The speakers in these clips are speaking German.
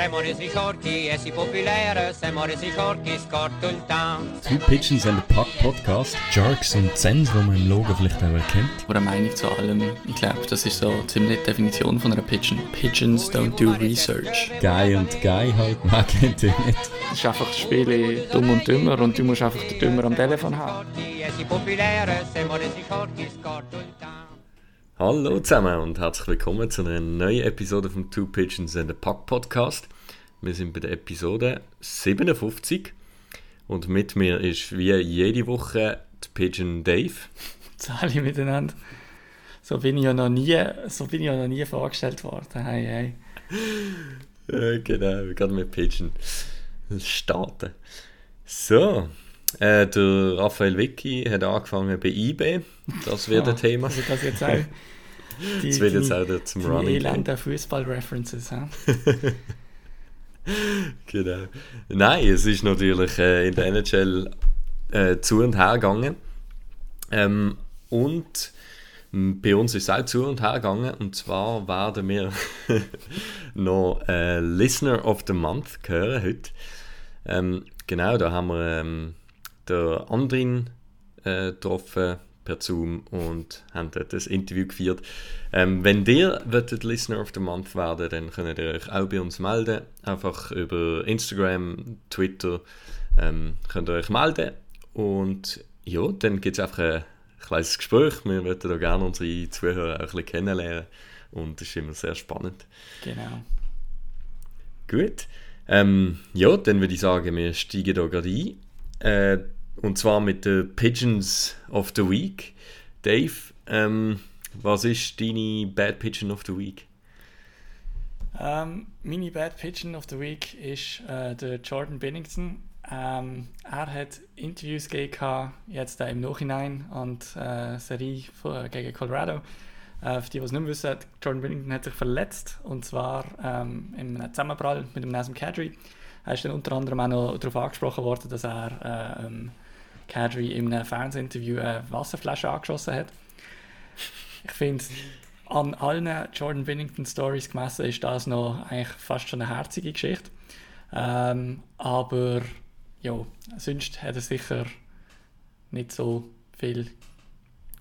Siamo resi forti e si popolare, siamo resi forti, scorto il town. Two Pigeons and a Puck Podcast. Jerks und Zens, die man im Logo vielleicht auch erkennt. Oder eine Meinung zu allem. Ich glaube, das ist so ziemlich die Definition von einer Pigeon. Pigeons don't do research. Guy und Guy halt, man kennt ihn nicht. Es ist einfach das Spiel dumm und dümmer und du musst einfach den Dümmer am Telefon haben. Hallo zusammen und herzlich willkommen zu einer neuen Episode vom Two Pigeons and a Puck Podcast. Wir sind bei der Episode 57 und mit mir ist wie jede Woche die Pigeon Dave. Alle miteinander. So bin ich ja noch nie, so bin ich ja noch nie vorgestellt worden. Hey, hey. Genau, gerade mit Pigeon starten. So, äh, der Raphael Vicky hat angefangen bei eBay. Das wird ein Thema. Also das jetzt auch. Die, Das wird jetzt auch zum deine Running Gag. elenden Fußball-References. Genau. Nein, es ist natürlich äh, in der NHL äh, zu und her gegangen. Ähm, und bei uns ist es auch zu und her gegangen. Und zwar werden wir noch äh, Listener of the Month hören heute. Ähm, genau, da haben wir ähm, den Andrin äh, getroffen per Zoom und haben dort das Interview geführt. Ähm, wenn ihr wollt Listener of the Month werden, dann könnt ihr euch auch bei uns melden. Einfach über Instagram, Twitter ähm, könnt ihr euch melden. Und ja, dann gibt es einfach ein kleines Gespräch. Wir würden da gerne unsere Zuhörer auch ein bisschen kennenlernen. Und das ist immer sehr spannend. Genau. Gut. Ähm, ja, dann würde ich sagen, wir steigen da gerade ein. Äh, und zwar mit den Pigeons of the Week. Dave, ähm, was ist deine Bad Pigeon of the Week? Ähm, meine Bad Pigeon of the Week ist äh, der Jordan Bennington. Ähm, er hat Interviews gegeben, jetzt äh, im Nachhinein an die äh, Serie von, gegen Colorado. Äh, für die, die es nicht wissen, Jordan Bennington hat sich verletzt und zwar ähm, im Zusammenprall mit dem Nasem Kadri. Er ist dann unter anderem auch noch darauf angesprochen worden, dass er äh, ähm, Kadri in einem Fernsehinterview eine Wasserflasche angeschossen hat. Ich finde, an allen Jordan Bennington Stories gemessen ist das noch eigentlich fast schon eine herzige Geschichte. Ähm, aber ja, sonst hat er sicher nicht so viel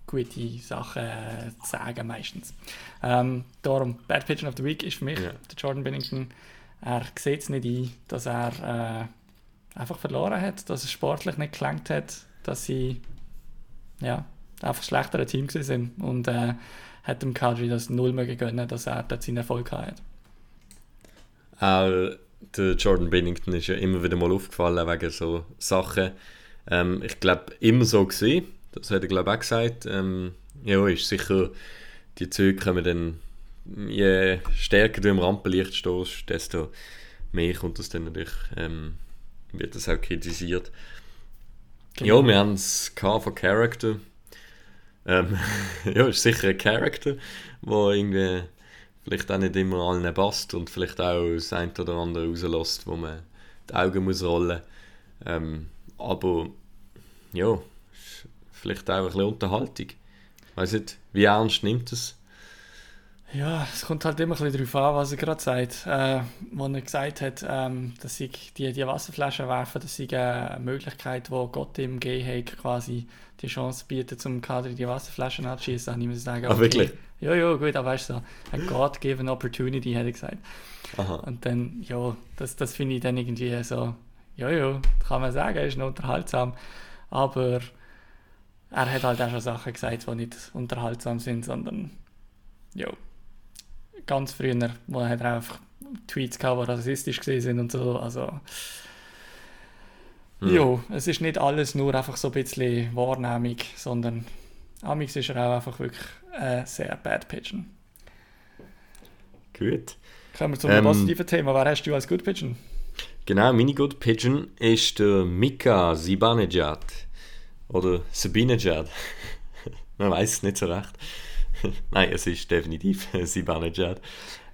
gute Sachen äh, zu sagen meistens. Ähm, darum, Bad Pigeon of the Week ist für mich Ja. der Jordan Bennington. Er sieht es nicht ein, dass er äh, einfach verloren hat, dass es sportlich nicht gelangt hat, dass sie ja, einfach schlechtere Team sind und äh, hat dem Kadri das null mehr gegönnt, dass er dort seinen Erfolg hat. Auch der Jordan Bennington ist ja immer wieder mal aufgefallen wegen so Sachen. Ähm, ich glaube, immer so gesehen. Das hat er, glaube auch gesagt. Ähm, ja, ist sicher, die Züge kommen dann, je stärker du im Rampenlicht stehst, desto mehr kommt das dann natürlich, ähm, wird das auch kritisiert. Ja, wir haben es von Character. Ähm, ja, ist sicher ein Character, der irgendwie vielleicht auch nicht immer allen passt und vielleicht auch das ein oder andere rauslässt, wo man die Augen muss rollen ähm, Aber ja, ist vielleicht auch ein bisschen Unterhaltung. Weiß nicht, wie ernst nimmt es? Ja, es kommt halt immer ein bisschen darauf an, was er gerade sagt. Äh, wo er gesagt hat, ähm, dass ich die, die Wasserflaschen werfen, das sei eine Möglichkeit, wo Gott ihm gegeben hat, quasi die Chance bietet, zum Kader die Wasserflaschen anzuschießen. Dann muss ich sagen, Ah, wirklich? Ja, ja, gut, aber weißt du, so, ein God-given opportunity, hätte ich gesagt. Aha. Und dann, ja, das, das finde ich dann irgendwie so, ja, ja, kann man sagen, ist noch unterhaltsam. Aber er hat halt auch schon Sachen gesagt, die nicht unterhaltsam sind, sondern, ja, ganz früher, wo er einfach Tweets gehabt, die rassistisch sind und so, also, Hm. ja, es ist nicht alles nur einfach so ein bisschen Wahrnehmung, sondern Amix ist er auch einfach wirklich äh, sehr bad Pigeon. Gut. Kommen wir zum Ähm, positiven Thema. Wer hast du als Good Pigeon? Genau, meine Good Pigeon ist der Mika Zibanejad. Oder Sabinejad. Man weiß es nicht so recht. Nein, es ist definitiv Zibanejad.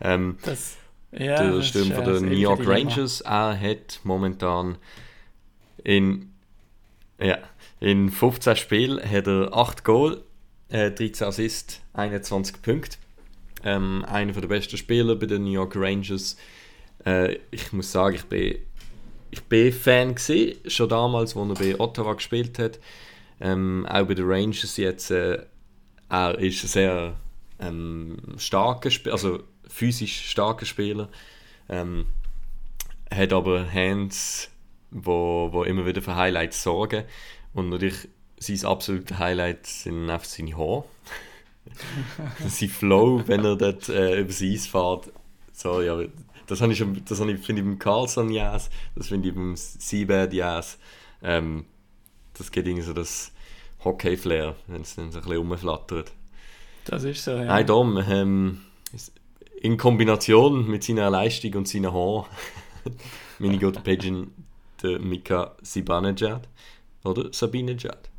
Ähm, Das, ja, der Stürmer von den New York. Rangers. Er hat momentan in, ja, in 15 Spielen hat er 8 Goal, äh, 13 Assists, 21 Punkte. Ähm, einer der besten Spieler bei den New York Rangers. Äh, ich muss sagen, ich bin, ich bin Fan gewesen, schon damals, als er bei Ottawa gespielt hat. Ähm, auch bei den Rangers jetzt. Äh, er ist ein sehr ähm, starker Spieler, also physisch starker Spieler. Ähm, hat aber Hands, wo, wo immer wieder für Highlights sorgen. Und natürlich sein absolutes Highlight sind einfach seine Haare. sein Flow, wenn er dort äh, übers Eis fährt. So, ja, das habe ich das habe ich, finde ich beim Carlson yes, das finde ich beim Seabed yes. Ähm, das geht irgendwie so das Hockey-Flair, wenn es dann so ein bisschen rumflattert. Das ist so, ja. Nein, Dom, ähm, in Kombination mit seiner Leistung und seinen Haaren, meine gute Pigeon, der Mika Sibanejad. Oder Sabinejad.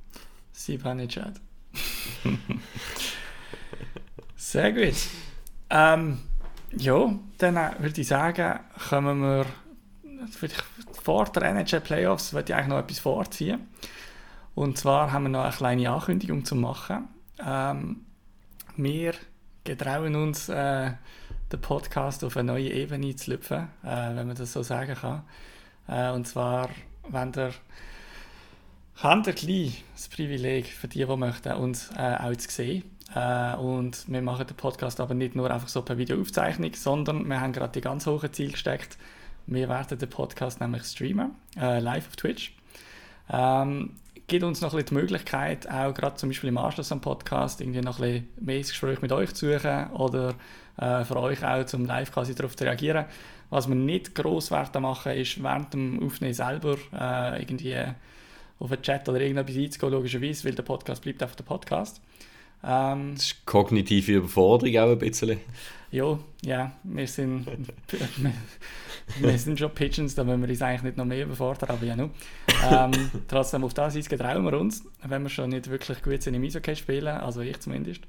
Sibanejad. Sehr gut. Ähm, ja, dann äh, würde ich sagen, kommen wir vor der NHL Playoffs würde ich eigentlich noch etwas vorziehen. Und zwar haben wir noch eine kleine Ankündigung zu machen. Ähm, wir getrauen uns, äh, den Podcast auf eine neue Ebene zu lüpfen, äh, wenn man das so sagen kann. Äh, und zwar, wenn der habt ihr das Privileg für die, die möchten, uns äh, auch zu sehen. Äh, und wir machen den Podcast aber nicht nur einfach so per Videoaufzeichnung, sondern wir haben gerade die ganz hohen Ziel gesteckt. Wir werden den Podcast nämlich streamen, äh, live auf Twitch. Ähm, gibt uns noch ein bisschen die Möglichkeit, auch gerade zum Beispiel im Anschluss am Podcast irgendwie noch ein bisschen mehr Gespräch mit euch zu suchen oder äh, für euch auch zum live quasi darauf zu reagieren. Was wir nicht gross werden machen, ist während dem Aufnehmen selber äh, irgendwie auf den Chat oder irgendetwas einzugehen, logischerweise, weil der Podcast bleibt einfach der Podcast. Ähm, das ist kognitive Überforderung auch ein bisschen. Ja, ja, wir sind, wir, sind schon Pigeons, da müssen wir uns eigentlich nicht noch mehr überfordern, aber ja, nur. Ähm, trotzdem, auf das Eis trauen wir uns, wenn wir schon nicht wirklich gut sind im Eishockey spielen, also ich zumindest.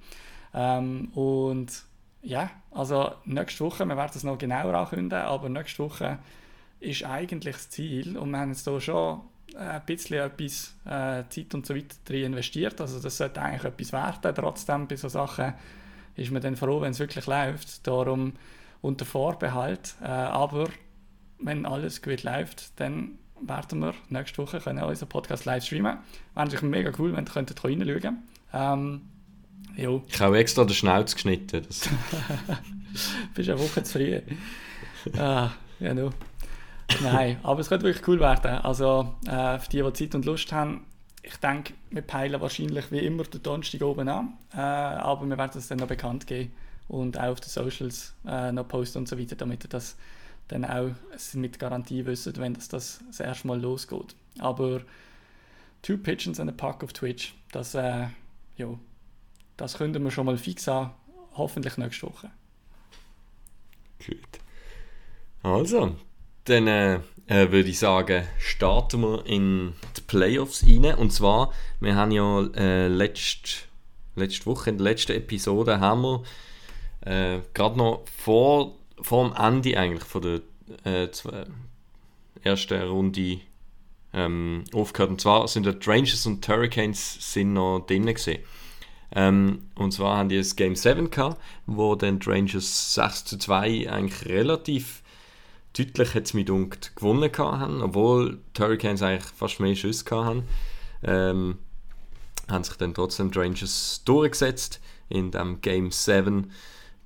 Ähm, und ja, also nächste Woche, wir werden es noch genauer ankündigen, aber nächste Woche ist eigentlich das Ziel und wir haben jetzt hier schon ein bisschen etwas äh, Zeit und so weiter drin investiert. Also das sollte eigentlich etwas werden. Trotzdem bei solchen Sachen ist man dann froh, wenn es wirklich läuft. Darum unter Vorbehalt. Äh, aber wenn alles gut läuft, dann werden wir nächste Woche können unseren Podcast live streamen. Wäre natürlich mega cool, wenn ihr könntet reinschauen ähm, jo. Ich habe extra den Schnauz geschnitten. Das. Bist eine Woche zu früh. ah, ja, no. Nein, aber es könnte wirklich cool werden. Also äh, für die, die Zeit und Lust haben, ich denke, wir peilen wahrscheinlich wie immer den Donnerstag oben an, äh, aber wir werden es dann noch bekannt geben und auch auf den Socials äh, noch posten und so weiter, damit ihr das dann auch mit Garantie wisst, wenn das, das, das erste Mal losgeht. Aber Two Pigeons and a Pack auf Twitch, das, äh, ja, das könnten wir schon mal fix an, hoffentlich nächste Woche. Gut. Also, dann äh, äh, würde ich sagen, starten wir in die Playoffs rein. Und zwar, wir haben ja äh, letzte, letzte Woche, in der letzten Episode, haben wir äh, gerade noch vor, vor dem Ende eigentlich von der äh, ersten Runde ähm, aufgehört. Und zwar sind die Rangers und Hurricanes sind noch drinnen gesehen. Ähm, und zwar haben die das Game 7 gehabt, wo dann die Rangers 6 zu 2 eigentlich relativ deutlich hat es mich gewonnen haben, obwohl die Hurricanes eigentlich fast mehr Schüsse haben. Ähm, haben sich dann trotzdem die Rangers durchgesetzt in dem Game 7.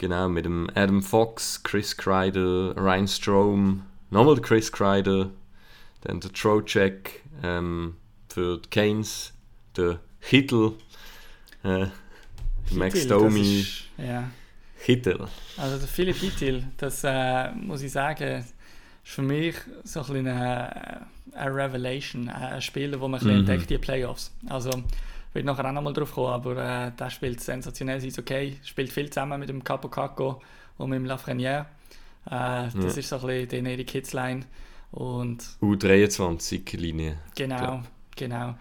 Genau, mit dem Adam Fox, Chris Kreider, Ryan Strom, nochmal Chris Kreider, dann der Trocek ähm, für die Canes, der Hittel, äh, Max Domi. Ja. Hittel. Also der Philipp Hittel, das äh, muss ich sagen, ist für mich so ein eine, eine Revelation, ein Spieler, wo man mhm. entdeckt, die Playoffs. Also, ich will nachher auch nochmal drauf kommen, aber äh, der spielt sensationell, ist okay, spielt viel zusammen mit dem Capo Caco und mit dem Lafreniere. Äh, das ja. ist so ein bisschen die Eric Kitzline. Und U23-Linie. Genau, genau.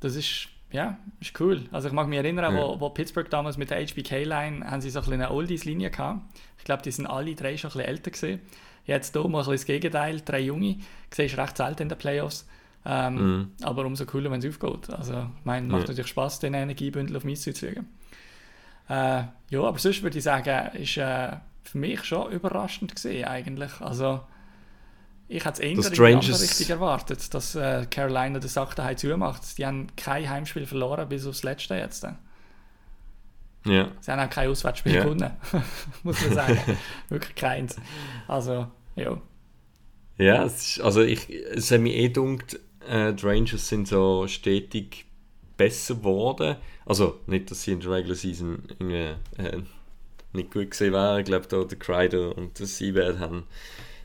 Das ist, ja, ist cool. Also ich mag mich erinnern, ja. wo, wo Pittsburgh damals mit der HBK-Line haben sie so ein eine Oldies-Linie gehabt. Ich glaube, die sind alle drei schon ein bisschen älter gewesen. Jetzt hier mal ein das Gegenteil, drei Junge, siehst du recht selten in den Playoffs. Ähm, mm. Aber umso cooler, wenn es aufgeht. Also, ich meine, macht ja. natürlich Spaß, den Energiebündel auf mich zu legen. Äh, ja, aber sonst würde ich sagen, ist äh, für mich schon überraschend gesehen eigentlich. Also ich hätte es eher Das Richtung erwartet, dass äh, Carolina den Sack daheim zumacht. Die haben kein Heimspiel verloren bis aufs letzte jetzt. Ja. Sie haben auch kein Auswärtsspiel Ja. gewonnen, muss man sagen. Wirklich keins. Also, ja. Ja, es ist, also ich, es hat mich eh gedacht, äh, die Rangers sind so stetig besser geworden. Also nicht, dass sie in der Regular Season irgendwie, äh, nicht gut gesehen wären. Ich glaube, da der Kreider und der Seabed haben,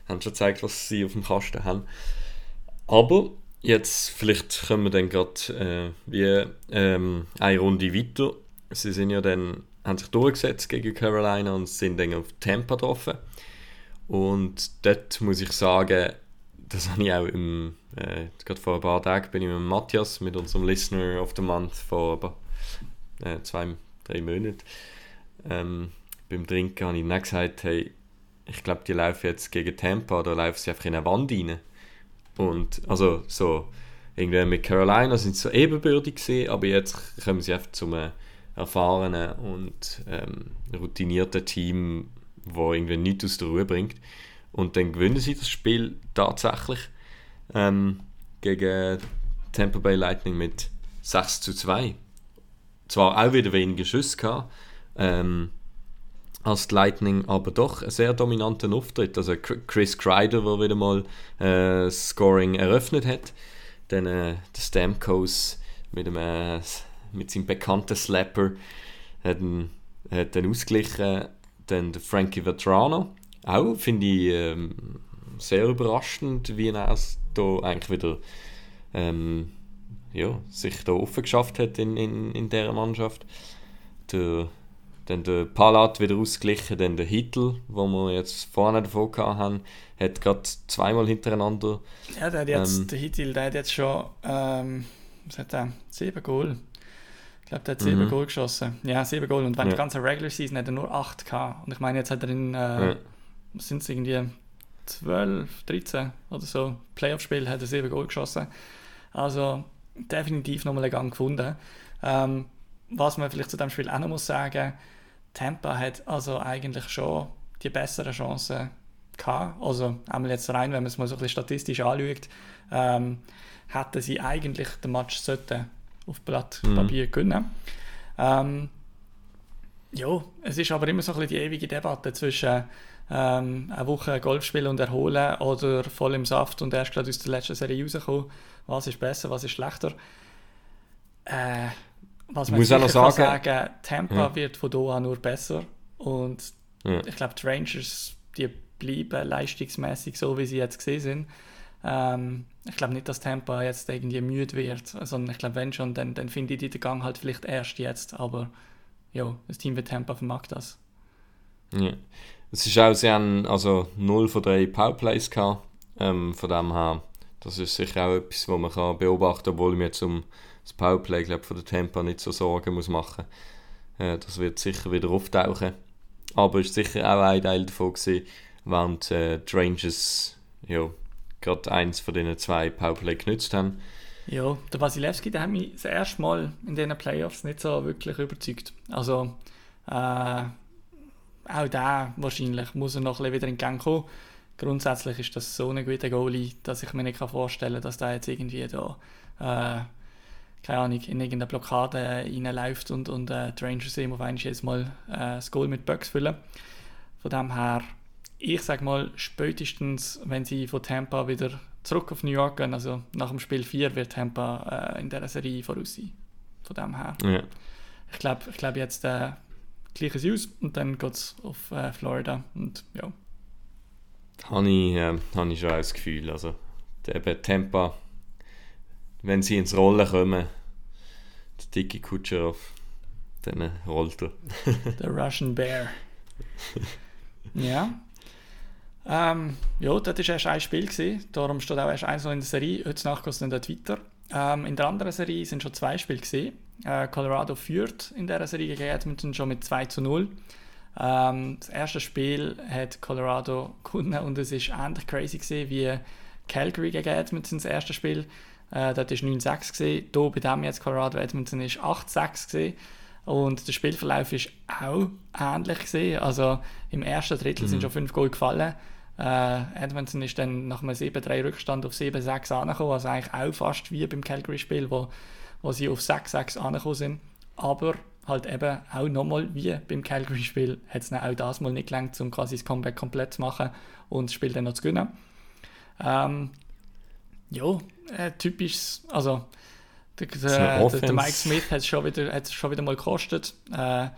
haben schon gezeigt, was sie auf dem Kasten haben. Aber jetzt, vielleicht kommen wir dann gerade äh, wie ähm, eine Runde weiter. Sie sind ja dann, haben sich durchgesetzt gegen Carolina und sind dann auf Tampa getroffen. Und dort muss ich sagen, das habe ich auch im, äh, gerade vor ein paar Tagen bin ich mit Matthias, mit unserem Listener of the Month vor äh, zwei, drei Monaten, ähm, beim Trinken habe ich dann gesagt, hey, ich glaube, die laufen jetzt gegen Tampa, da laufen sie einfach in eine Wand rein. Und also so, irgendwie mit Carolina sind sie so ebenbürtig gewesen, aber jetzt kommen sie einfach zum äh, erfahrenen und ähm, routinierten Team, wo irgendwie nichts aus der Ruhe bringt. Und dann gewinnen sie das Spiel tatsächlich ähm, gegen Tampa Bay Lightning mit 6 zu 2. Zwar auch wieder weniger Schüsse gehabt, ähm, als die Lightning, aber doch einen sehr dominanten Auftritt. Also Chr- Chris Kreider, der wieder mal äh, Scoring eröffnet hat. Dann äh, der Stamkos mit, dem, äh, mit seinem bekannten Slapper hat, hat dann ausgeglichen. Dann der Frankie Vetrano. Auch finde ich ähm, sehr überraschend, wie er es da eigentlich wieder ähm, ja, sich da offen geschafft hat in, in, in dieser Mannschaft. Der, dann der Palat wieder ausgeglichen, dann der Hittel, wo wir jetzt vorne davon haben, hat gerade zweimal hintereinander. Ja, der hat jetzt, Ähm. der Hitil, der hat jetzt schon, ähm, was hat er? Sieben Goal. Ich glaube, der hat sieben Mhm. Goal geschossen. Ja, sieben Goal. Und wenn Ja. die ganze Regular Season hat er nur acht gehabt. Und ich meine, jetzt hat er in, äh, Ja. Sind es irgendwie 12, 13 oder so, Playoff-Spiel hat er sieben Goal geschossen. Also definitiv nochmal einen Gang gefunden. Ähm, was man vielleicht zu dem Spiel auch noch muss sagen, Tampa hat also eigentlich schon die besseren Chancen gehabt. Also einmal jetzt rein, wenn man es mal so ein bisschen statistisch anschaut, ähm, hätten sie eigentlich den Match sollten auf Blatt Mhm. Papier können. Ähm, ja, es ist aber immer so ein bisschen die ewige Debatte zwischen ähm, eine Woche Golf spielen und erholen oder voll im Saft und erst gerade aus der letzten Serie rauskommen. Was ist besser, was ist schlechter? Äh, was Ich man muss auch noch sicher kann sagen- sagen, Tampa Ja. wird von da an nur besser und Ja. ich glaube, die Rangers, die bleiben leistungsmäßig so, wie sie jetzt gesehen sind. Ähm, ich glaube nicht, dass Tampa jetzt irgendwie müde wird, sondern ich glaube, wenn schon, dann, dann finde ich den Gang halt vielleicht erst jetzt, aber ja, das Team wie Tampa vermag das. Ja. Es ist auch, sie haben also 0 von 3 Powerplays gehabt. Ähm, von dem her, das ist sicher auch etwas, was man kann beobachten kann, obwohl ich mir jetzt um das Powerplay glaub, von der Tampa nicht so Sorgen muss machen äh, Das wird sicher wieder auftauchen. Aber es war sicher auch ein Teil davon, gewesen, während äh, die Rangers ja, gerade eins von diesen zwei Powerplay genützt haben. Ja, der Wasilewski, der hat mich das erste Mal in diesen Playoffs nicht so wirklich überzeugt. Also, äh, auch da wahrscheinlich muss er noch ein bisschen wieder in Gang kommen. Grundsätzlich ist das so ein guter Goalie, dass ich mir nicht vorstellen kann, dass der jetzt irgendwie da, äh, keine Ahnung, in irgendeine Blockade reinläuft und, und äh, die Rangers ihm auf einmal jedes Mal äh, das Goal mit Bucks füllen. Von dem her, ich sage mal, spätestens, wenn sie von Tampa wieder zurück auf New York gehen, also nach dem Spiel 4 wird Tampa äh, in dieser Serie voraus sein. Von dem her. Ja. Ich glaube ich glaub jetzt äh, gleiches aus und dann geht es auf äh, Florida und ja. Habe ich, äh, habe ich schon auch das Gefühl. Also, eben Tampa, wenn sie ins Rollen kommen, der dicke Kutscherow, dann rollt er. Der Russian Bear. ja. Ähm, ja, das war erst ein Spiel. Gewesen. Darum steht auch erst eins noch in der Serie. Heute Nacht geht es dann dort weiter. Ähm, in der anderen Serie sind schon zwei Spiele. Gewesen. Äh, Colorado führt in dieser Serie gegen Edmonton schon mit 2 zu 0. Ähm, das erste Spiel hat Colorado gewonnen und es ist ähnlich crazy gewesen wie Calgary gegen Edmonton das erste Spiel. Äh, dort war 9-6 gewesen. Hier bei dem jetzt Colorado Edmonton ist 8-6 gewesen. Und der Spielverlauf ist auch ähnlich gesehen. Also im ersten Drittel mhm. sind schon fünf Goal gefallen. Äh, Edmondson ist dann nach einem 7-3 Rückstand auf 7-6 angekommen, also eigentlich auch fast wie beim Calgary-Spiel, wo, wo sie auf 6-6 angekommen sind. Aber halt eben auch nochmal wie beim Calgary-Spiel hat es auch das mal nicht gelangt, um quasi das Comeback komplett zu machen und das Spiel dann noch zu gewinnen. Ähm, ja, äh, typisch, also der, der, der, Mike Smith hat es schon, wieder, schon wieder mal gekostet. Äh,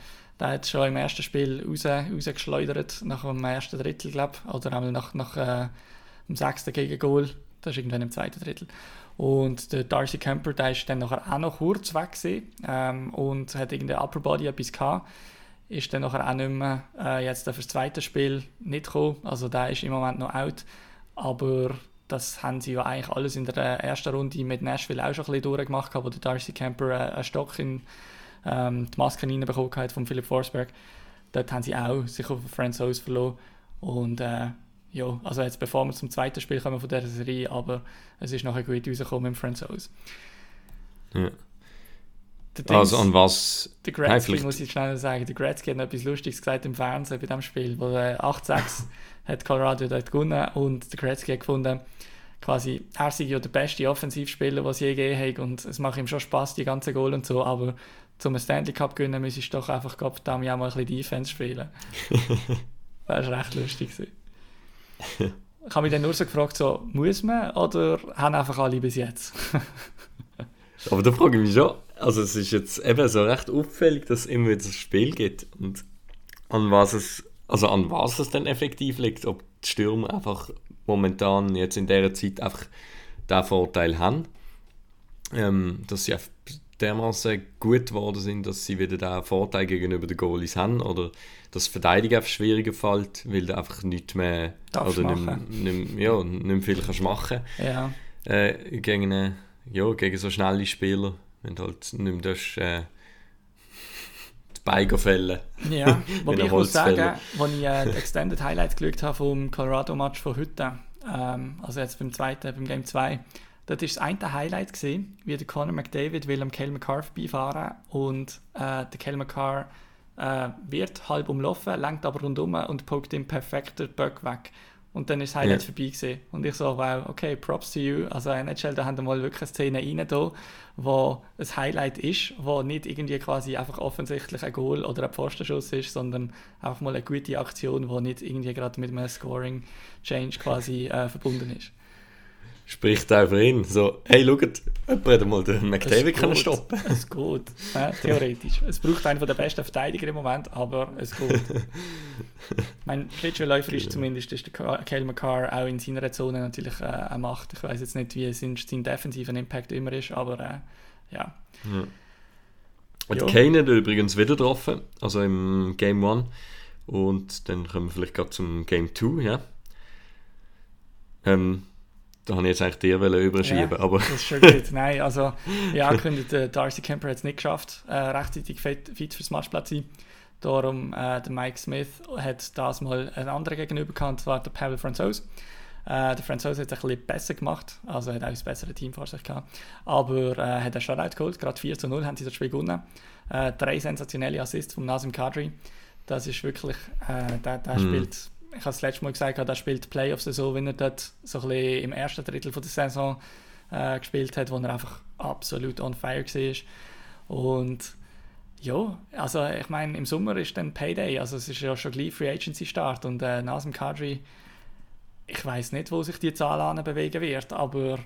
der hat schon im ersten Spiel raus, rausgeschleudert, nach dem ersten Drittel, glaube ich, oder einmal nach, nach äh, dem sechsten Gegengol. Das ist irgendwann im zweiten Drittel. Und der Darcy Kemper, der ist dann nachher auch noch kurz weg gewesen, ähm, und hat irgendein Upper Body etwas gehabt. Ist dann nachher auch nicht mehr äh, jetzt für das zweite Spiel nicht gekommen. Also der ist im Moment noch out. Aber das haben sie ja eigentlich alles in der ersten Runde mit Nashville auch schon ein bisschen durchgemacht, wo der Darcy Kemper äh, einen Stock in ähm, die Maske reinbekommen hat von Philipp Forsberg. Dort haben sie auch sich auf Franzose verloren. Und äh, ja, also jetzt bevor wir zum zweiten Spiel kommen von dieser Serie, aber es ist nachher gut rausgekommen mit Franzose. Ja. Also an was? Der Gretzky, muss ich schnell sagen, der Gretzky hat etwas Lustiges gesagt im Fernsehen bei dem Spiel, wo äh, 8-6 hat Colorado dort gewonnen und der Gretzky hat gefunden, quasi, er sei ja der beste Offensivspieler, es je gegeben hat und es macht ihm schon Spaß die ganzen Goal und so, aber zum Stanley Cup gewinnen müsstest du doch einfach Gott auch mal ein bisschen Defense spielen. das war recht lustig. Ich habe mich dann nur so gefragt, so, muss man oder haben einfach alle bis jetzt? Aber da frage ich mich schon, also es ist jetzt eben so recht auffällig, dass es immer wieder das Spiel gibt. Und an was es, also an was es dann effektiv liegt, ob die Stürmer einfach momentan jetzt in dieser Zeit einfach den Vorteil haben, ähm, dass sie dermaßen gut geworden sind, dass sie wieder den Vorteil gegenüber den Goalies haben oder dass Verteidigung einfach schwieriger fällt, weil du einfach nichts mehr Darfst oder nicht, nicht, ja, nicht mehr viel kannst machen ja. Äh, gegen, eine, ja, gegen so schnelle Spieler, wenn du halt nicht mehr das, äh, die Beine fällen. Ja, wobei ich muss sagen, als ich äh, die Extended Highlights geschaut habe vom Colorado-Match von heute, ähm, also jetzt beim zweiten, beim Game 2, Dort war das eine Highlight, gewesen, wie der Conor McDavid will am Kel McCarr vorbeifahren und äh, der Kel McCarr äh, wird halb umlaufen, lenkt aber rundum und poked ihm perfekt den Böck weg. Und dann ist das Highlight ja. vorbei gewesen. Und ich so, wow, okay, props to you. Also NHL, da haben wir mal wirklich eine Szene rein da, wo ein Highlight ist, wo nicht irgendwie quasi einfach offensichtlich ein Goal oder ein Pfostenschuss ist, sondern einfach mal eine gute Aktion, die nicht irgendwie gerade mit einem Scoring-Change quasi äh, verbunden ist spricht auch für ihn. So, hey, schaut, jemand hat mal den McDavid können stoppen. Es geht, ja, theoretisch. Es braucht einen der besten Verteidiger im Moment, aber es geht. mein Schlittschuhläufer ist zumindest ist der Kyle McCarr auch in seiner Zone natürlich äh, eine Macht. Ich weiß jetzt nicht, wie sein, sein defensiver Impact immer ist, aber äh, ja. ja. Und Kane hat übrigens wieder getroffen, also im Game 1. Und dann kommen wir vielleicht gerade zum Game 2, ja. Ähm, da habe ich jetzt eigentlich dir überschieben. Ja, aber. das ist schon gut. Nein, also, ja, angekündigt, äh, Darcy Kemper hat es nicht geschafft, äh, rechtzeitig fit, fit fürs Matchplatz zu sein. Darum, äh, der Mike Smith hat das mal einen anderen gegenüber gehabt, zwar der Pavel Franzose. Äh, der Franzose hat es ein bisschen besser gemacht, also hat auch ein besseres Team vor sich gehabt. Aber äh, hat einen Shutout geholt, gerade 4 zu 0 haben sie das Spiel gewonnen. Äh, drei sensationelle Assists von Nazim Kadri. Das ist wirklich, äh, der, der mhm. spielt ich habe das letzte Mal gesagt, er spielt Playoffs so, wie er dort so ein bisschen im ersten Drittel von der Saison äh, gespielt hat, wo er einfach absolut on fire war. Und ja, also ich meine, im Sommer ist dann Payday, also es ist ja schon gleich Free Agency Start und äh, Nasim Kadri, ich weiß nicht, wo sich die Zahl bewegen wird, aber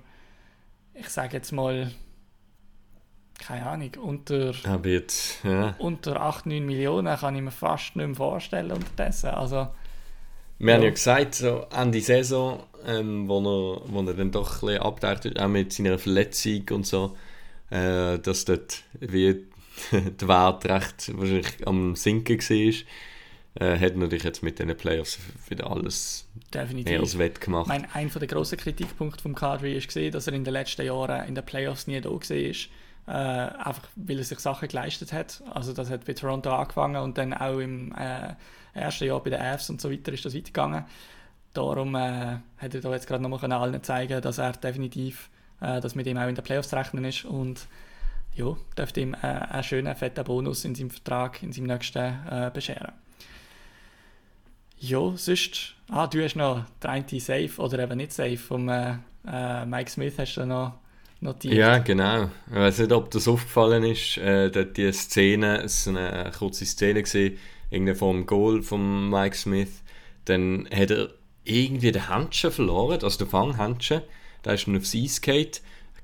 ich sage jetzt mal, keine Ahnung, unter, wird, ja. unter 8, 9 Millionen kann ich mir fast nicht mehr vorstellen unterdessen. Also, wir ja. haben ja gesagt, so Ende Saison, ähm, wo, er, wo er dann doch ein bisschen abtaucht, auch mit seiner Verletzung und so, äh, dass dort wie der Wert recht wahrscheinlich am Sinken war. Äh, hat natürlich jetzt mit diesen Playoffs wieder alles Definitiv. mehr als wett gemacht. Mein, ein der grossen Kritikpunkte vom Kadri ist gesehen, dass er in den letzten Jahren in den Playoffs nie da war. Äh, einfach weil er sich Sachen geleistet hat. Also das hat bei Toronto angefangen und dann auch im äh, ersten Jahr bei den Avs und so weiter ist das weitergegangen. Darum äh, hat er da jetzt gerade nochmal allen zeigen dass er definitiv, äh, dass mit ihm auch in den Playoffs zu rechnen ist und ja, dürfte ihm äh, einen schönen, fetten Bonus in seinem Vertrag, in seinem nächsten äh, bescheren. Ja, sonst, ah, du hast noch der eine Safe oder eben nicht Safe vom äh, äh, Mike Smith hast du noch notiert. Ja, genau. Ich weiß nicht, ob das aufgefallen ist, äh, dort die Szene, es war eine kurze Szene gesehen, irgendwie vom Goal von Mike Smith, dann hat er irgendwie den Handschuh verloren, also den Fanghandschuh, da ist dann aufs Eis.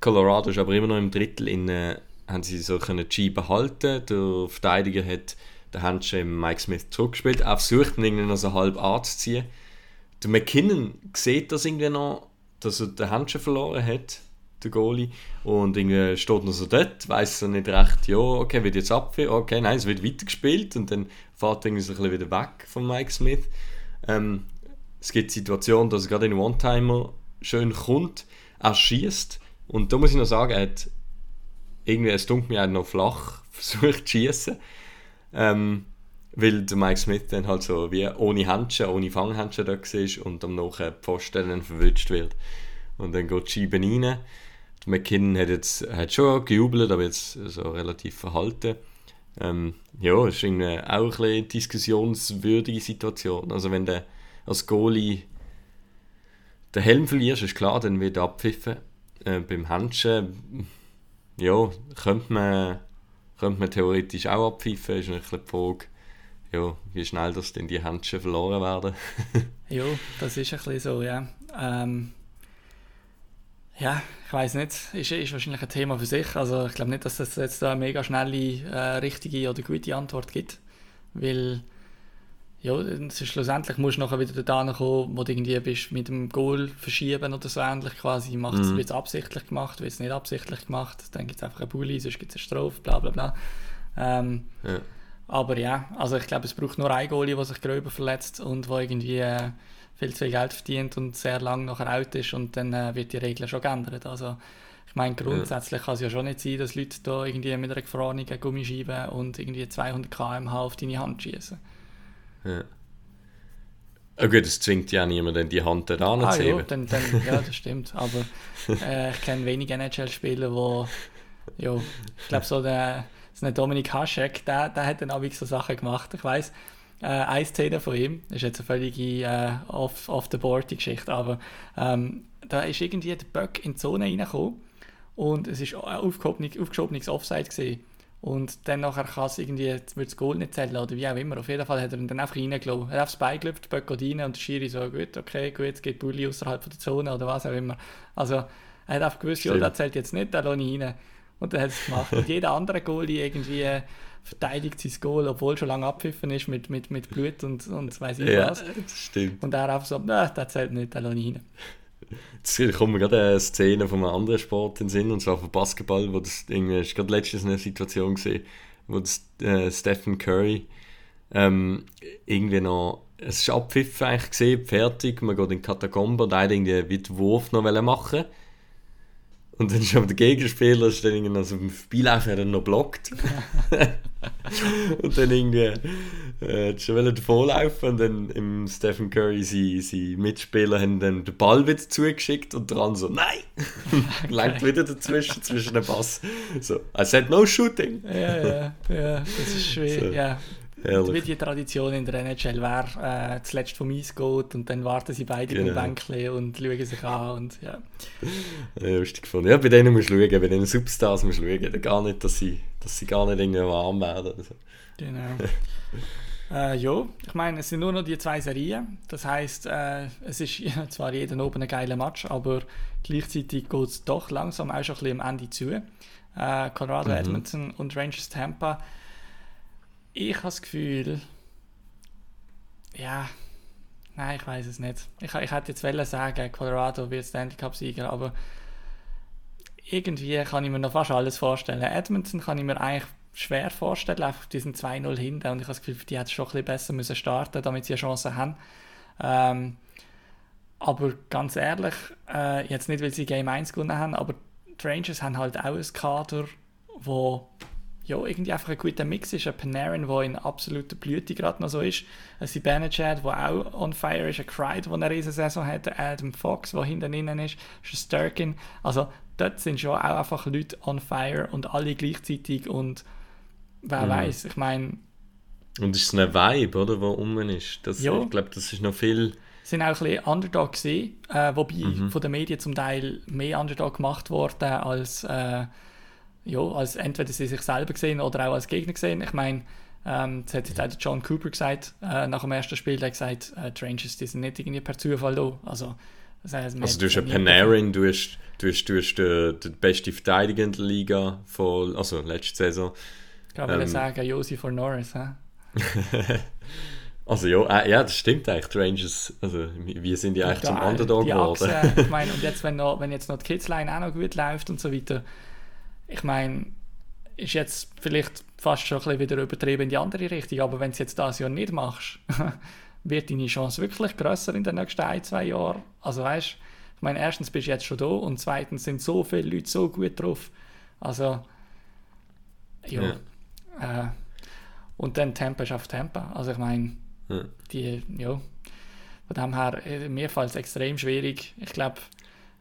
Colorado ist aber immer noch im Drittel, in, äh, haben sie so können die behalten, der Verteidiger hat den im Mike Smith zurückgespielt, er versucht ihn irgendwie noch so halb anzuziehen. Der McKinnon sieht das irgendwie noch, dass er den Handschuh verloren hat, der Goalie, und irgendwie steht noch so dort, weiß er nicht recht, ja, okay, wird jetzt abwehr, okay, nein, es wird weitergespielt und dann fährt er irgendwie so ein bisschen wieder weg von Mike Smith. Ähm, es gibt Situationen, dass er gerade in One-Timer schön kommt, er schießt und da muss ich noch sagen, er hat irgendwie, es dunkelt mir noch flach versucht zu schießen. Ähm, weil der Mike Smith dann halt so wie ohne Handschuhe, ohne Fanghandschuhe da war und am nachher Pfosten dann verwünscht wird. Und dann geht die Scheibe rein. Der McKinnon hat jetzt hat schon gejubelt, aber jetzt so relativ verhalten. Ähm, ja, ist irgendwie auch eine diskussionswürdige Situation. Also wenn du als Goalie den Helm verlierst, ist klar, dann wird er abpfiffen. Äh, beim Handschuhen, ja, könnte man, könnte man theoretisch auch abpfiffen, ist ein bisschen die Frage, ja, wie schnell das denn die Handschuhe verloren werden. ja, das ist ein bisschen so, ja. Ähm, ja, ich weiß nicht, ist, ist wahrscheinlich ein Thema für sich. Also ich glaube nicht, dass es jetzt da eine mega schnelle, äh, richtige oder gute Antwort gibt, weil ja, schlussendlich musst du nachher wieder da kommen, wo du irgendwie bist mit dem Goal verschieben oder so ähnlich quasi. Macht es, mhm. Wird es absichtlich gemacht, wird es nicht absichtlich gemacht, dann gibt es einfach einen Bulli, sonst gibt es eine Strophe, bla bla bla. Ähm, ja. Aber ja, also ich glaube, es braucht nur ein Goalie, der sich gröber verletzt und wo irgendwie äh, viel zu viel Geld verdient und sehr lang nachher out ist und dann äh, wird die Regel schon geändert. Also ich meine, grundsätzlich ja. kann es ja schon nicht sein, dass Leute da irgendwie mit einer gefrorenen Gummischeibe und irgendwie 200 km/h auf deine Hand schießen. Ja. Oh gut, das zwingt ja niemand, die Hand da ah, zu ja, dann, dann, ja, das stimmt. Aber äh, ich kenne wenige NHL-Spieler, wo ja, ich glaube so der, so der Dominik Haschek, der, der hat dann auch so Sachen gemacht. Ich weiß äh, eine Szene von ihm, das ist jetzt eine völlige äh, off, off the board Geschichte, aber ähm, da ist irgendwie der Böck in die Zone reingekommen und es ist aufgeschobenes Offside gesehen. Und dann nachher kann es irgendwie, wird das Goal nicht zählen oder wie auch immer. Auf jeden Fall hat er ihn dann einfach reingelassen. Er hat aufs Bein gelüpft, Böck rein und der Schiri so, gut, okay, gut, jetzt geht Bulli außerhalb der Zone oder was auch immer. Also er hat einfach gewusst, Stimmt. ja, das zählt jetzt nicht, da lasse ich rein. Und dann hat es gemacht. Und jeder andere Goalie irgendwie verteidigt sein Goal, obwohl schon lange abpfiffen ist mit, mit, mit Blut und, und weiß ich ja, was. das stimmt. Und er einfach so, nein, das zählt nicht, da lasse ich rein. Jetzt kommt mir gerade eine Szene von einem anderen Sport in den Sinn, und zwar von Basketball, wo das irgendwie, ist gerade letztens eine Situation gesehen, wo das, äh, Stephen Curry ähm, irgendwie noch, es ist abpfiffen eigentlich gesehen, fertig, man geht in die Katakombe und einer irgendwie den Wurf noch machen und dann ist aber der Gegenspieler ist dann irgendwie also beim Spiellaufen dann noch blockt. und dann irgendwie äh, schon davonlaufen und dann im Stephen Curry seine, seine Mitspieler haben dann den Ball wieder zugeschickt und dran so nein langt wieder dazwischen zwischen den Pass so I said no shooting ja ja ja das ist schwer so. ja. Wie die Tradition in der NHL, wer äh, zuletzt vom Eis geht und dann warten sie beide genau. im Bänkchen und schauen sich an. Und, ja. Ja, lustig gefunden. Ja, bei denen musst du schauen, bei den Superstars musst du schauen. Gar nicht, dass sie, dass sie gar nicht irgendwie warm werden. Also. Genau. äh, ja, ich meine, es sind nur noch die zwei Serien. Das heisst, äh, es ist zwar jeden oben ein geiler Match, aber gleichzeitig geht es doch langsam auch schon ein bisschen am Ende zu. Äh, Colorado mhm. Edmonton und Rangers Tampa ich habe das Gefühl, ja, nein, ich weiß es nicht. Ich, ich hätte jetzt wollen sagen, Colorado wird Stanley Cup Sieger, aber irgendwie kann ich mir noch fast alles vorstellen. Edmonton kann ich mir eigentlich schwer vorstellen, einfach die sind 2-0 hinten und ich habe das Gefühl, die hätten schon ein bisschen besser müssen starten damit sie eine Chance haben. Ähm, aber ganz ehrlich, äh, jetzt nicht, weil sie Game 1 gewonnen haben, aber die Rangers haben halt auch ein Kader, wo ja, irgendwie einfach ein guter Mix ist. Ein Panarin, der in absoluter Blüte gerade noch so ist. Ein Zibanejad, der auch on fire ist. Ein Cried, der eine riesen Saison hat. Ein Adam Fox, der hinten innen ist. Ein Sturkin. Also dort sind schon auch einfach Leute on fire und alle gleichzeitig und wer Mhm. weiß, ich meine, Und es ist eine Vibe, oder, wo um ist. Das, Ja. Ich glaube, das ist noch viel... sind auch ein bisschen Underdog gesehen, äh, wobei Mhm. von den Medien zum Teil mehr Underdog gemacht worden als, äh, ja, als entweder sie sich selber gesehen oder auch als Gegner gesehen. Ich meine, ähm, das hat jetzt auch der John Cooper gesagt, äh, nach dem ersten Spiel, der hat gesagt, äh, die Rangers, die sind nicht irgendwie per Zufall da. Also, das heißt, Also du hast einen Panarin, du hast, du hast, du hast den, den besten Verteidiger in der Liga, von, also letzte Saison. Kann man ähm, sagen, Josi for Norris. Hä? Also ja, äh, ja, das stimmt eigentlich. Die Rangers, also wir sind ja eigentlich zum äh, Underdog geworden. Ich meine, und jetzt, wenn, noch, wenn jetzt noch die Kidsline auch noch gut läuft und so weiter, ich meine, ist jetzt vielleicht fast schon ein bisschen wieder übertrieben in die andere Richtung, aber wenn du jetzt das Jahr nicht machst, wird deine Chance wirklich grösser in den nächsten ein, zwei Jahren. Also weißt ich meine, erstens bist du jetzt schon da und zweitens sind so viele Leute so gut drauf. Also, ja. Äh, und dann Tempo ist auf Tempo. Also ich meine, Ja. die, ja, von dem her, äh, mir fällt es extrem schwierig. Ich glaube,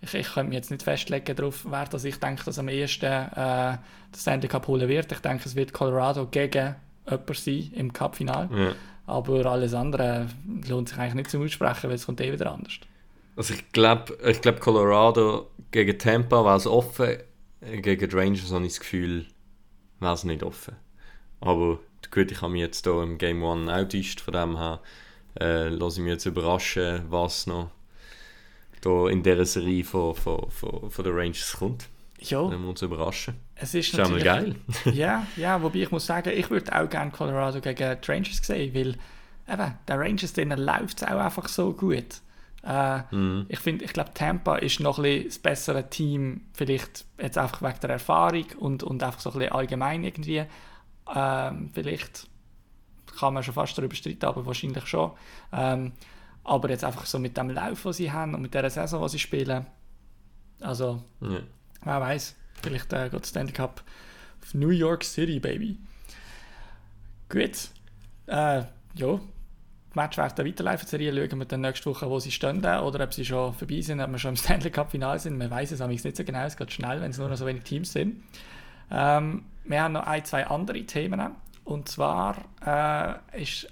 ich, ich könnte mich jetzt nicht festlegen darauf, wer das ich denke, dass am ehesten äh, das Stanley Cup holen wird. Ich denke, es wird Colorado gegen jemanden sein im Cup-Final. Ja. Aber alles andere lohnt sich eigentlich nicht zum Aussprechen, weil es kommt eh wieder anders. Also ich glaube, ich glaub Colorado gegen Tampa war es offen, gegen die Rangers habe ich das Gefühl, war es nicht offen. Aber gut, ich habe mich jetzt hier im Game One outischt, von dem her äh, lasse ich mich jetzt überraschen, was noch da in dieser Serie von, von, von, von den Rangers kommt. Ja, Dann wir uns überraschen. es ist Ist mal natürlich... geil. ja, ja, wobei ich muss sagen, ich würde auch gerne Colorado gegen die Rangers sehen, weil eben, der Rangers, denen läuft es auch einfach so gut. Äh, Mhm. Ich finde, ich glaube, Tampa ist noch ein bisschen das bessere Team, vielleicht jetzt einfach wegen der Erfahrung und, und einfach so ein bisschen allgemein irgendwie. Ähm, vielleicht kann man schon fast darüber streiten, aber wahrscheinlich schon. Ähm, aber jetzt einfach so mit dem Lauf, den sie haben und mit der Saison, die sie spielen, also Ja. Wer weiß, vielleicht äh, geht Stanley Cup auf New York City, Baby. Gut. Äh, ja, die Match werden weiterlaufen. Die Serie schauen wir dann nächste Woche, wo sie stehen oder ob sie schon vorbei sind, ob wir schon im Stanley Cup Final sind. Man weiß es amigs nicht so genau, es geht schnell, wenn es nur noch so wenig Teams sind. Ähm, wir haben noch ein, zwei andere Themen. Und zwar äh, ist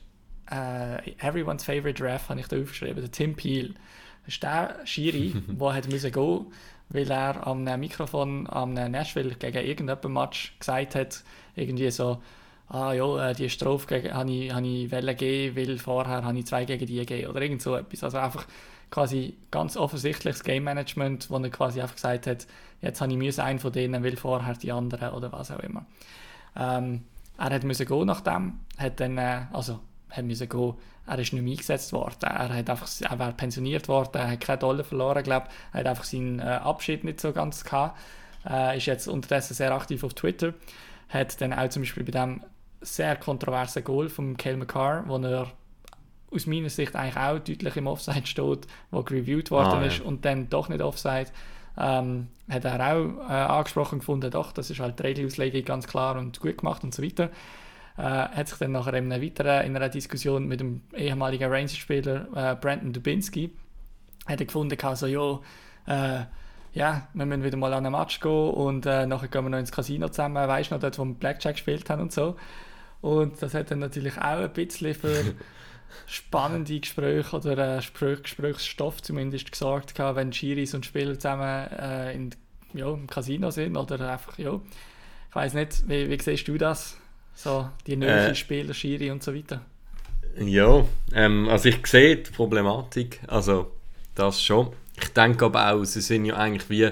äh, Everyone's Favorite Ref, habe ich da aufgeschrieben, der Tim Peel. Das ist der Schiri, der hat müssen gehen weil er am Mikrofon am Nashville gegen irgendeinen Match gesagt hat, irgendwie so, ah ja, äh, die Strophe gegen- habe ich, habe ich wollen geben, weil vorher habe ich zwei gegen die gegeben oder irgend so etwas. Also einfach quasi ganz offensichtliches Game Management, wo er quasi einfach gesagt hat, jetzt habe ich müssen einen von denen, weil vorher die anderen oder was auch immer. Ähm, er hat müssen gehen nach dem, hat dann, äh, also hat müssen gehen, er ist nicht mehr eingesetzt worden, er hat einfach, er wäre pensioniert worden, er hat keine Dollar verloren, glaube er hat einfach seinen äh, Abschied nicht so ganz gehabt, äh, ist jetzt unterdessen sehr aktiv auf Twitter, hat dann auch zum Beispiel bei dem sehr kontroversen Goal von Cale McCarr, wo er aus meiner Sicht eigentlich auch deutlich im Offside steht, wo gereviewt worden Ah, ja. ist und dann doch nicht Offside, ähm, hat er auch äh, angesprochen gefunden, doch, das ist halt die Regelauslegung ganz klar und gut gemacht und so weiter. Äh, hat sich dann nachher in einer weiteren in einer Diskussion mit dem ehemaligen Rangers-Spieler äh, Brandon Dubinsky hat er gefunden, also, ja, äh, ja, wir müssen wieder mal an einen Match gehen und äh, nachher gehen wir noch ins Casino zusammen, weißt du noch, dort, wo wir Blackjack gespielt haben und so. Und das hat dann natürlich auch ein bisschen für spannende Gespräche oder äh, Gespräch, Gesprächsstoff zumindest gesorgt, gehabt, wenn Schiris und Spieler zusammen äh, in, ja, im Casino sind oder einfach, ja, ich weiß nicht, wie, wie siehst du das? So, die neuen Äh. Spieler, Schiri und so weiter. Ja, ähm, also ich sehe die Problematik, also das schon. Ich denke aber auch, sie sind ja eigentlich wie,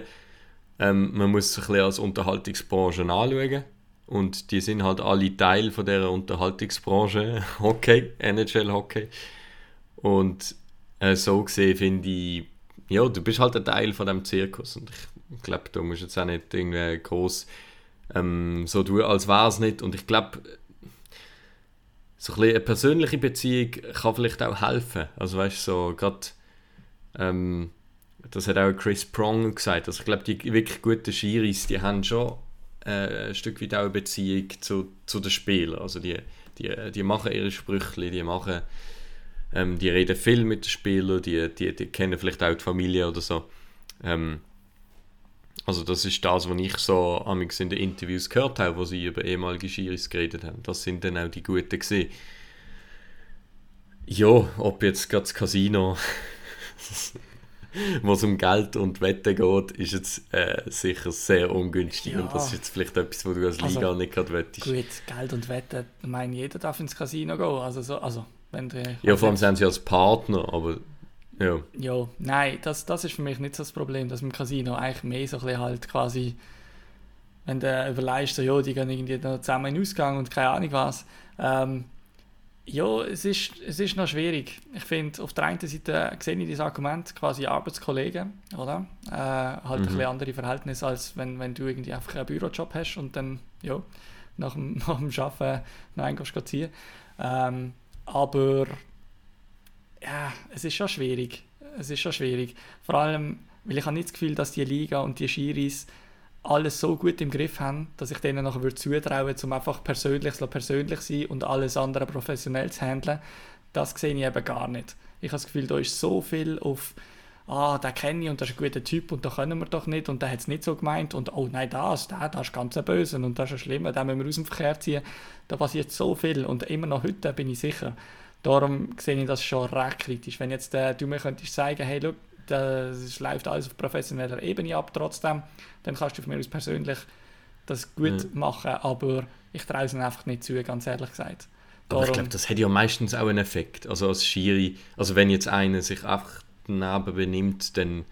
ähm, man muss sich ein bisschen als Unterhaltungsbranche anschauen und die sind halt alle Teil von dieser Unterhaltungsbranche, Hockey, NHL-Hockey und äh, so gesehen finde ich, ja, du bist halt ein Teil von dem Zirkus und ich glaube, du musst jetzt auch nicht irgendwie groß ähm, so tun, als wäre es nicht und ich glaube, so ein eine persönliche Beziehung kann vielleicht auch helfen. Also weißt so gerade, ähm, das hat auch Chris Prong gesagt, also ich glaube, die wirklich guten Schiris, die haben schon äh, ein Stück weit auch eine Beziehung zu, zu den Spielern. Also die, die, die machen ihre Sprüche, die machen, ähm, die reden viel mit den Spielern, die, die, die kennen vielleicht auch die Familie oder so. Ähm, also das ist das, was ich so in den Interviews gehört habe, wo sie über ehemalige Schiris geredet haben. Das sind dann auch die Guten gesehen. Ja, ob jetzt gerade das Casino, wo es um Geld und Wetten geht, ist jetzt äh, sicher sehr ungünstig. Ja. Und das ist jetzt vielleicht etwas, wo du als Also, Liga nicht gerade wettest. Gut, Geld und Wetten, ich meine, jeder darf ins Casino gehen. Also, so, also wenn du, Ja, vor allem sind sie als Partner, aber ja. Ja, nein, das, das ist für mich nicht so das Problem, dass im Casino eigentlich mehr so ein bisschen halt quasi, wenn du überlegst, so, ja, die gehen irgendwie noch zusammen in den Ausgang und keine Ahnung was. Ähm, ja, es ist, es ist noch schwierig. Ich finde, auf der einen Seite sehe ich das Argument quasi Arbeitskollegen, oder? Äh, halt ein Mhm. bisschen andere Verhältnisse, als wenn, wenn du irgendwie einfach einen Bürojob hast und dann, ja, nach dem, nach dem Arbeiten noch einen ziehen. Ähm, aber ja, es ist schon schwierig. Es ist schon schwierig. Vor allem, weil ich habe nicht das Gefühl, dass die Liga und die Schiris alles so gut im Griff haben, dass ich denen nachher würde um einfach persönlich persönlich sein und alles andere professionell zu handeln. Das sehe ich eben gar nicht. Ich habe das Gefühl, da ist so viel auf ah, den kenne ich und das ist ein guter Typ und da können wir doch nicht und der hat es nicht so gemeint und oh nein, das, der, das ist ganz ein Böse und das ist ein Schlimmer, den müssen wir aus dem Verkehr ziehen. Da passiert so viel und immer noch heute bin ich sicher. Darum sehe ich das schon recht kritisch. Wenn jetzt äh, du mir könntest sagen, hey, look, das läuft alles auf professioneller Ebene ab trotzdem, dann kannst du von mir aus persönlich das gut Mhm. machen, aber ich traue es ihnen einfach nicht zu, ganz ehrlich gesagt. Aber ich Darum- glaube, das hat ja meistens auch einen Effekt. Also als Schiri, also wenn jetzt einer sich einfach daneben benimmt, dann,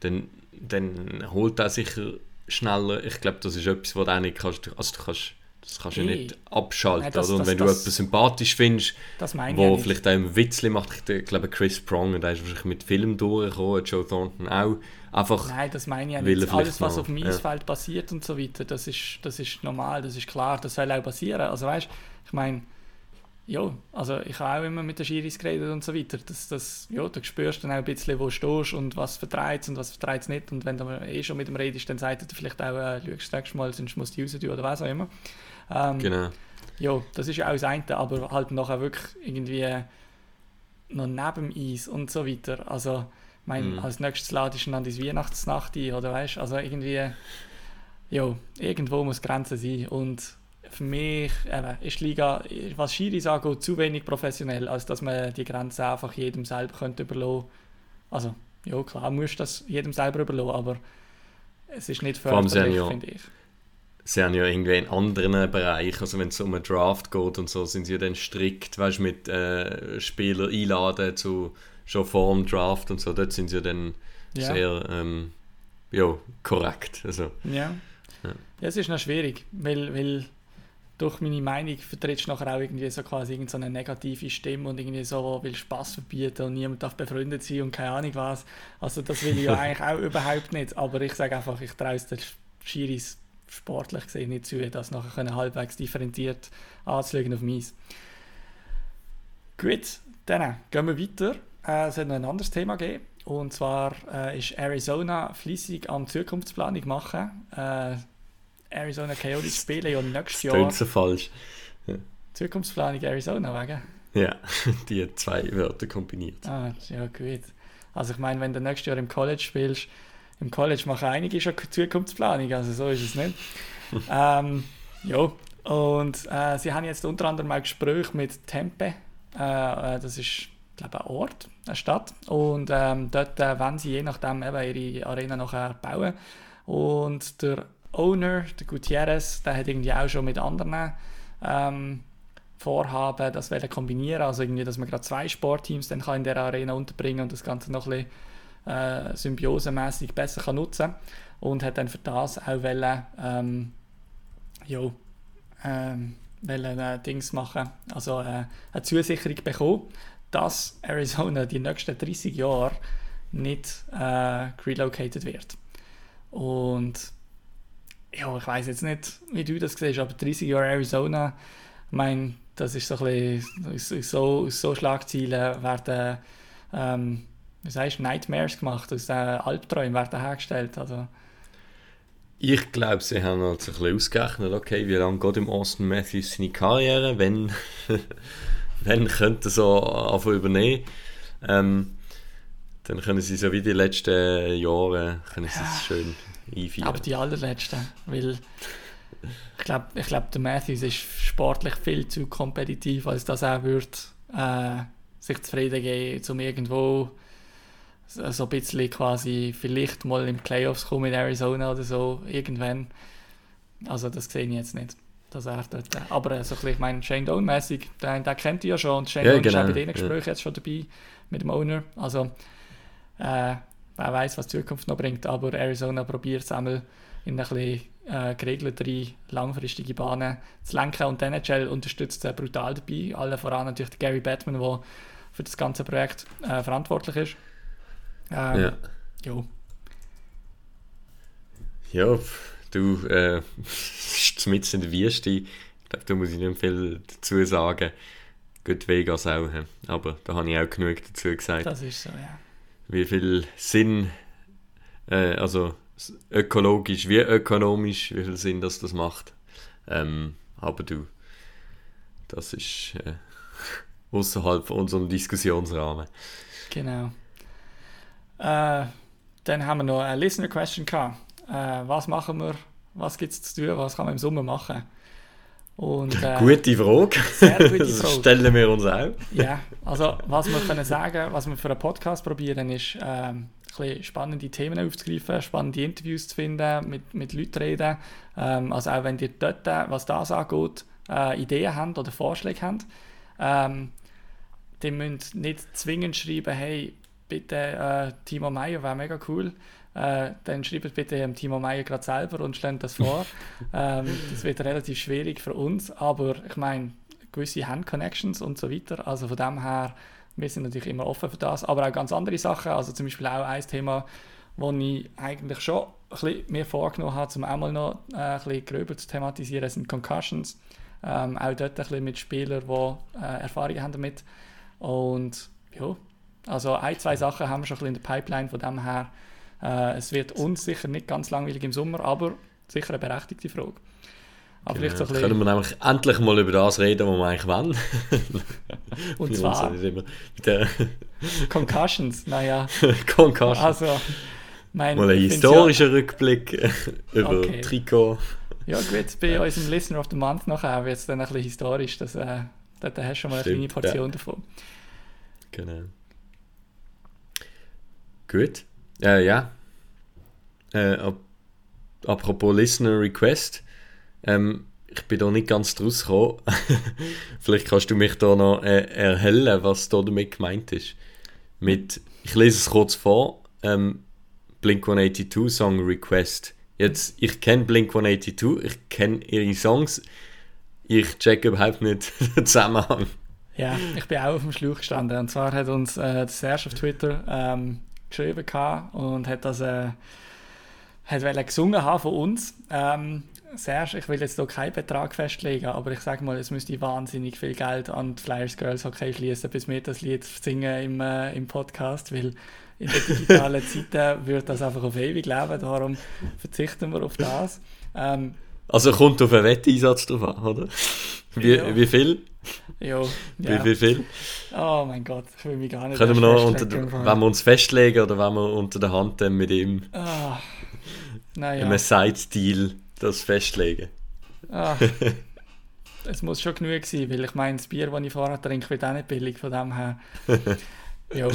dann, dann holt er sicher schneller. Ich glaube, das ist etwas, was du auch nicht kannst. Also du kannst, das kannst du ja nicht abschalten. Nein, das- oder? Und das- wenn du das- jemanden sympathisch findest, ja wo vielleicht auch ein Witzli macht, ich glaube Chris Prong, der ist wahrscheinlich mit Film durchgekommen, Joe Thornton auch. Einfach, Nein, das meine ich ja nicht. Alles, was noch, auf dem ja. Eisfeld passiert und so weiter, das ist, das ist normal, das ist klar, das soll auch passieren. Also weißt ich meine, ja, also ich habe auch immer mit den Schiris geredet und so weiter. Das, das, ja, du spürst dann auch ein bisschen, wo du stehst und was vertreibt und was vertreibt nicht. Und wenn du eh schon mit dem redest, dann sagt er vielleicht auch, äh, schau das nächste Mal, sonst musst du raus tun oder was auch immer. Ähm, genau. ja, das ist ja auch das eine, aber halt nachher wirklich irgendwie noch neben dem Eis und so weiter. Also, ich meine, Mhm. als nächstes ladest du dann die Weihnachtsnacht ein, oder weißt also irgendwie, ja, irgendwo muss Grenze sein. Und für mich eben, ist Liga, was Schiris angeht, zu wenig professionell, als dass man die Grenze einfach jedem selber könnte überlassen. Also, ja, klar, musst du das jedem selber überlassen, aber es ist nicht förderlich, finde ich. Sie haben ja irgendwie in anderen Bereichen, also wenn es um einen Draft geht und so, sind sie ja dann strikt, weißt du, mit äh, Spieler einladen zu schon vor dem Draft und so, dort sind sie ja dann Ja. sehr ähm, ja, korrekt. Also, Ja. Ja. ja. es ist noch schwierig, weil, weil durch meine Meinung vertrittst du nachher auch irgendwie so quasi irgend so eine negative Stimme und irgendwie so will Spaß verbieten und niemand darf befreundet sein und keine Ahnung was. Also das will ich ja eigentlich auch überhaupt nicht, aber ich sage einfach, ich traue es den Schiris sportlich gesehen nicht zu, das nachher können halbwegs differenziert anzulegen auf mich. Gut, dann gehen wir weiter. Äh, es hat noch ein anderes Thema gegeben. Und zwar äh, ist Arizona fließig an Zukunftsplanung machen. Äh, Arizona Coyotes spielen ja nächstes das Jahr klingt so falsch. Zukunftsplanung Arizona wegen. Ja, die zwei Wörter kombiniert. Ah, ja gut. Also ich meine, wenn du nächstes Jahr im College spielst, im College machen einige schon Zukunftsplanung, also so ist es nicht. ähm, ja, und äh, sie haben jetzt unter anderem auch Gespräche mit Tempe. Äh, äh, das ist, glaube ich, ein Ort, eine Stadt. Und ähm, dort äh, wollen sie je nachdem eben ihre Arena nachher bauen. Und der Owner, der Gutierrez, der hat irgendwie auch schon mit anderen ähm, Vorhaben, das kombinieren, also irgendwie, dass man gerade zwei Sportteams dann kann in der Arena unterbringen und das Ganze noch ein bisschen äh, symbiosemäßig besser kann nutzen und hat dann für das auch wollen, ähm, jo, ähm, wollen, äh, Dings machen, also äh, eine Zusicherung bekommen, dass Arizona die nächsten 30 Jahre nicht äh, relocated wird. Und ja, ich weiß jetzt nicht, wie du das siehst, aber 30 Jahre Arizona, ich meine, das ist so ein bisschen, so, so Schlagzeilen werden, ähm, wie sagst du, Nightmares gemacht, aus den Albträumen werden hergestellt, also, ich glaube, sie haben halt ein bisschen ausgerechnet, okay, wie lange geht im Austin Matthews seine Karriere, wenn, wenn könnte er so einfach übernehmen. Ähm, dann können sie so wie die letzten Jahre können sie es schön einführen. Aber die allerletzten, weil ich glaube, ich glaub, der Matthews ist sportlich viel zu kompetitiv, als dass er würde, äh, sich zufrieden geben, um irgendwo so, ein bisschen quasi vielleicht mal in Playoffs kommen in Arizona oder so, irgendwann. Also das sehe ich jetzt nicht. Dass er dort, aber so ein bisschen, ich meine, Shane Doan-mäßig, den, den kennt ihr ja schon und Shane Ja, Doan ist genau, auch bei diesen ja. Gesprächen jetzt schon dabei mit dem Owner. Also äh, wer weiß, was die Zukunft noch bringt, aber Arizona probiert es einmal in ein bisschen äh, geregeltere, langfristige Bahnen zu lenken und die NHL unterstützt brutal dabei. Alle voran natürlich Gary Batman, der für das ganze Projekt äh, verantwortlich ist. Ähm, ja. Jo. Ja, du, äh, mitten in der Wüste. Ich glaube, da muss ich nicht viel dazu sagen. Gut, Vegas auch. Aber da habe ich auch genug dazu gesagt. Das ist so, ja. Wie viel Sinn, äh, also ökologisch wie ökonomisch, wie viel Sinn das, das macht. Ähm, aber du, das ist äh, außerhalb von unserem Diskussionsrahmen. Genau. Äh, dann haben wir noch eine Listener Question gehabt. Äh, was machen wir, was gibt es zu tun, was kann man im Sommer machen? Und, äh, Gute Frage. sehr gute Das Frage. stellen wir uns auch. Ja, also was wir können sagen, was wir für einen Podcast probieren, ist ähm, ein bisschen spannende Themen aufzugreifen, spannende Interviews zu finden, mit, mit Leuten reden. Ähm, also auch wenn ihr dort, äh, was das angeht, äh, Ideen habt oder Vorschläge habt, ähm, die müsst nicht zwingend schreiben, hey, bitte äh, Timo Meyer wäre mega cool. Äh, dann schreibt bitte dem Timo Meyer gerade selber und stellt das vor. ähm, das wird relativ schwierig für uns, aber ich meine, gewisse Hand-Connections und so weiter. Also von dem her, wir sind natürlich immer offen für das, aber auch ganz andere Sachen. Also zum Beispiel auch ein Thema, wo ich eigentlich schon ein bisschen mir vorgenommen habe, um auch mal noch äh, ein bisschen gröber zu thematisieren, sind Concussions. Ähm, auch dort ein bisschen mit Spielern, die äh, Erfahrung haben damit. Und ja, also ein, zwei Sachen haben wir schon ein bisschen in der Pipeline, von dem her, äh, es wird uns sicher nicht ganz langweilig im Sommer, aber sicher eine berechtigte Frage. Aber vielleicht so Genau. Können bisschen, wir nämlich endlich mal über das reden, was wir eigentlich wollen. und zwar Concussions, naja, Concussion. also, mein, mal ein historischer Rückblick über Okay. Trikot. Ja, ja gut, bei unserem Listener of the Month nachher wird es dann ein bisschen historisch, das, äh, da, hast du schon mal eine Stimmt, kleine Portion davon. Genau. Gut. Äh, ja. Äh, ap apropos Listener Request. Ähm, ich bin da nicht ganz draus gekommen. Vielleicht kannst du mich da noch äh, erhellen, was da damit gemeint ist. Mit, ich lese es kurz vor. Ähm, Blink 182 Song Request. Jetzt, ich kenne Blink 182, ich kenne ihre Songs. Ich check überhaupt nicht den Zusammenhang. Ja, ich bin auch auf dem Schlauch gestanden. Und zwar hat uns äh, Serge auf Twitter ähm, geschrieben gehabt und hat das äh, hat gesungen haben von uns. Ähm, Serge, ich will jetzt hier keinen Betrag festlegen, aber ich sage mal, es müsste wahnsinnig viel Geld an die Flyers Girls Hockey fließen, bis wir das Lied singen im, äh, im Podcast, weil in der digitalen Zeit wird das einfach auf ewig leben, darum verzichten wir auf das. Ähm, Also kommt auf einen Wetteinsatz drauf an, oder? Wie, Ja. wie viel? Jo, Wie, ja. wie viel? Oh mein Gott, ich will mich gar nicht Können wir noch unter, wenn wir uns festlegen oder wenn wir unter der Hand dann mit ihm Ah, naja. im Side-Deal das festlegen? Ah, es muss schon genug sein, weil ich meine, das Bier, das ich vorher trinke, wird auch nicht billig, von dem her. ja,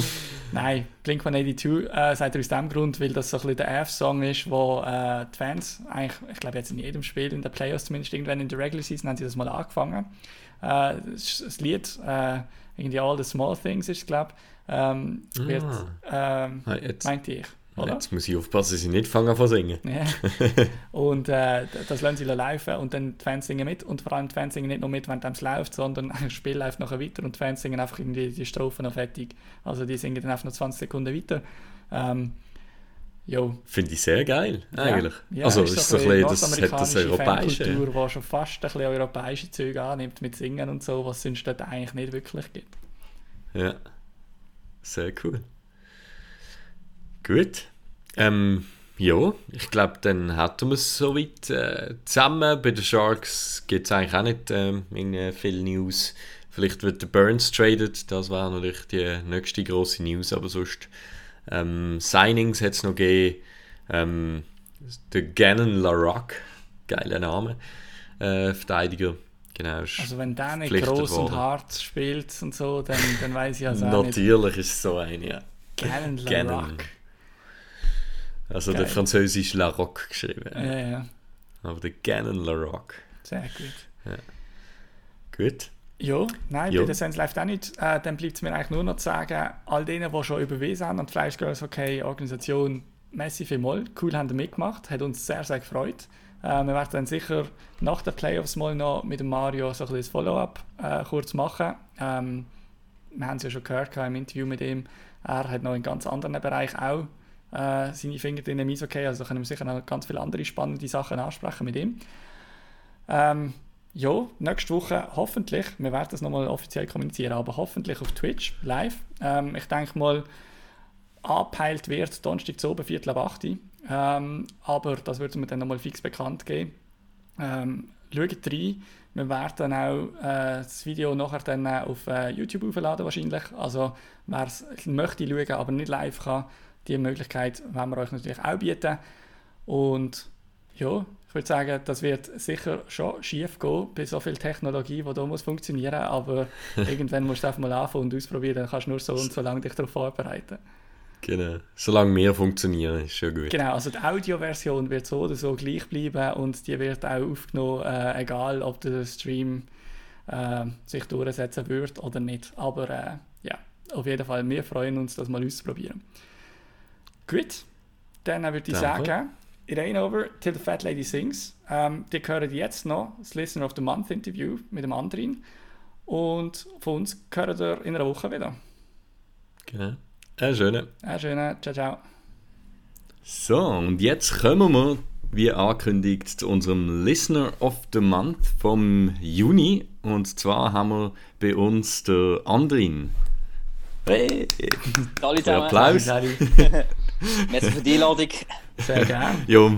nein, Blink-182 äh, sagt er aus dem Grund, weil das so ein bisschen der F-Song ist, wo äh, die Fans, eigentlich, ich glaube jetzt in jedem Spiel, in den Playoffs zumindest, irgendwann in der Regular Season haben sie das mal angefangen. Äh, das, Lied, äh, irgendwie All the Small Things ist es, glaube ich, ähm, wird, ähm, Ah, meinte ich, oder? jetzt muss ich aufpassen, dass ich nicht fange an zu singen. Ja. und äh, das lassen sie laufen und dann die Fans singen mit und vor allem die Fans singen nicht nur mit, wenn es läuft, sondern das Spiel läuft nachher weiter und die Fans singen einfach irgendwie die Strophen noch fertig. Also die singen dann einfach noch 20 Sekunden weiter. Ähm, jo. Finde ich sehr geil, eigentlich. Ja, also, ist ist so ein bisschen das hat das Europäische. Fankultur, die schon fast ein bisschen europäische Züge annimmt mit Singen und so, was es sonst dort eigentlich nicht wirklich gibt. Ja, sehr cool. Gut. Ähm, ja, ich glaube, dann hätten wir es soweit äh, zusammen. Bei den Sharks gibt es eigentlich auch nicht äh, viel News. Vielleicht wird der Burns traded, das wäre natürlich die nächste große News, aber sonst ähm, Signings hat es noch gegeben. Ähm, der Gannon LaRock, geiler Name, äh, Verteidiger. Genau, also wenn der nicht groß und hart spielt und so, dann, dann weiß ich also auch Natürlich ist es so ein, ja. Gannon LaRock. Also Geil. der französische LaRock geschrieben. Ja, ja. Aber der Gannon LaRock. Sehr gut. Ja. Gut. Ja, nein, jo. bei der Sense läuft auch nicht. Äh, dann bleibt es mir eigentlich nur noch zu sagen, all denen, die schon überwiesen haben an die Fleisch Girls Okay Organisation, merci vielmals. Cool, haben ihr mitgemacht. Hat uns sehr, sehr gefreut. Äh, wir werden dann sicher nach den Playoffs mal noch mit dem Mario so ein bisschen Follow-up äh, kurz machen. Ähm, wir haben es ja schon gehört im Interview mit ihm. Er hat noch in ganz anderen Bereichen auch äh, seine Finger drin im Eishockey. Also können wir sicher noch ganz viele andere spannende Sachen ansprechen mit ihm. Ähm, ja, nächste Woche hoffentlich, wir werden das nochmal offiziell kommunizieren, aber hoffentlich auf Twitch live. Ähm, ich denke mal, angepeilt wird Donnerstag zu oben, Viertel ab 8 ähm, aber das wird mir dann nochmal fix bekannt geben. Ähm, schaut rein, wir werden auch äh, das Video nachher dann auf äh, YouTube aufladen wahrscheinlich. Also wer es möchte schauen, aber nicht live kann, die Möglichkeit werden wir euch natürlich auch bieten. Und ja, ich würde sagen, das wird sicher schon schief gehen bei so viel Technologie, die da muss funktionieren aber irgendwann musst du einfach mal anfangen und ausprobieren, dann kannst du nur so und so lange dich darauf vorbereiten. Genau, solange wir funktionieren, ist schon gut. Genau, also die Audioversion wird so oder so gleich bleiben und die wird auch aufgenommen, äh, egal ob der Stream äh, sich durchsetzen wird oder nicht. Aber äh, ja, auf jeden Fall, wir freuen uns, das mal auszuprobieren. Gut, dann würde ich Danke. sagen, it ain't over till the fat lady sings. Ähm, die hören jetzt noch das Listener of the Month Interview mit dem anderen. Und von uns hören wir in einer Woche wieder. Genau. Eine schöne. Eine schöne. Ciao, ciao. So, und jetzt kommen wir, wie angekündigt, zu unserem Listener of the Month vom Juni. Und zwar haben wir bei uns der Andrin. Hey! Applaus. Merci für die Einladung. Sehr gerne. ja,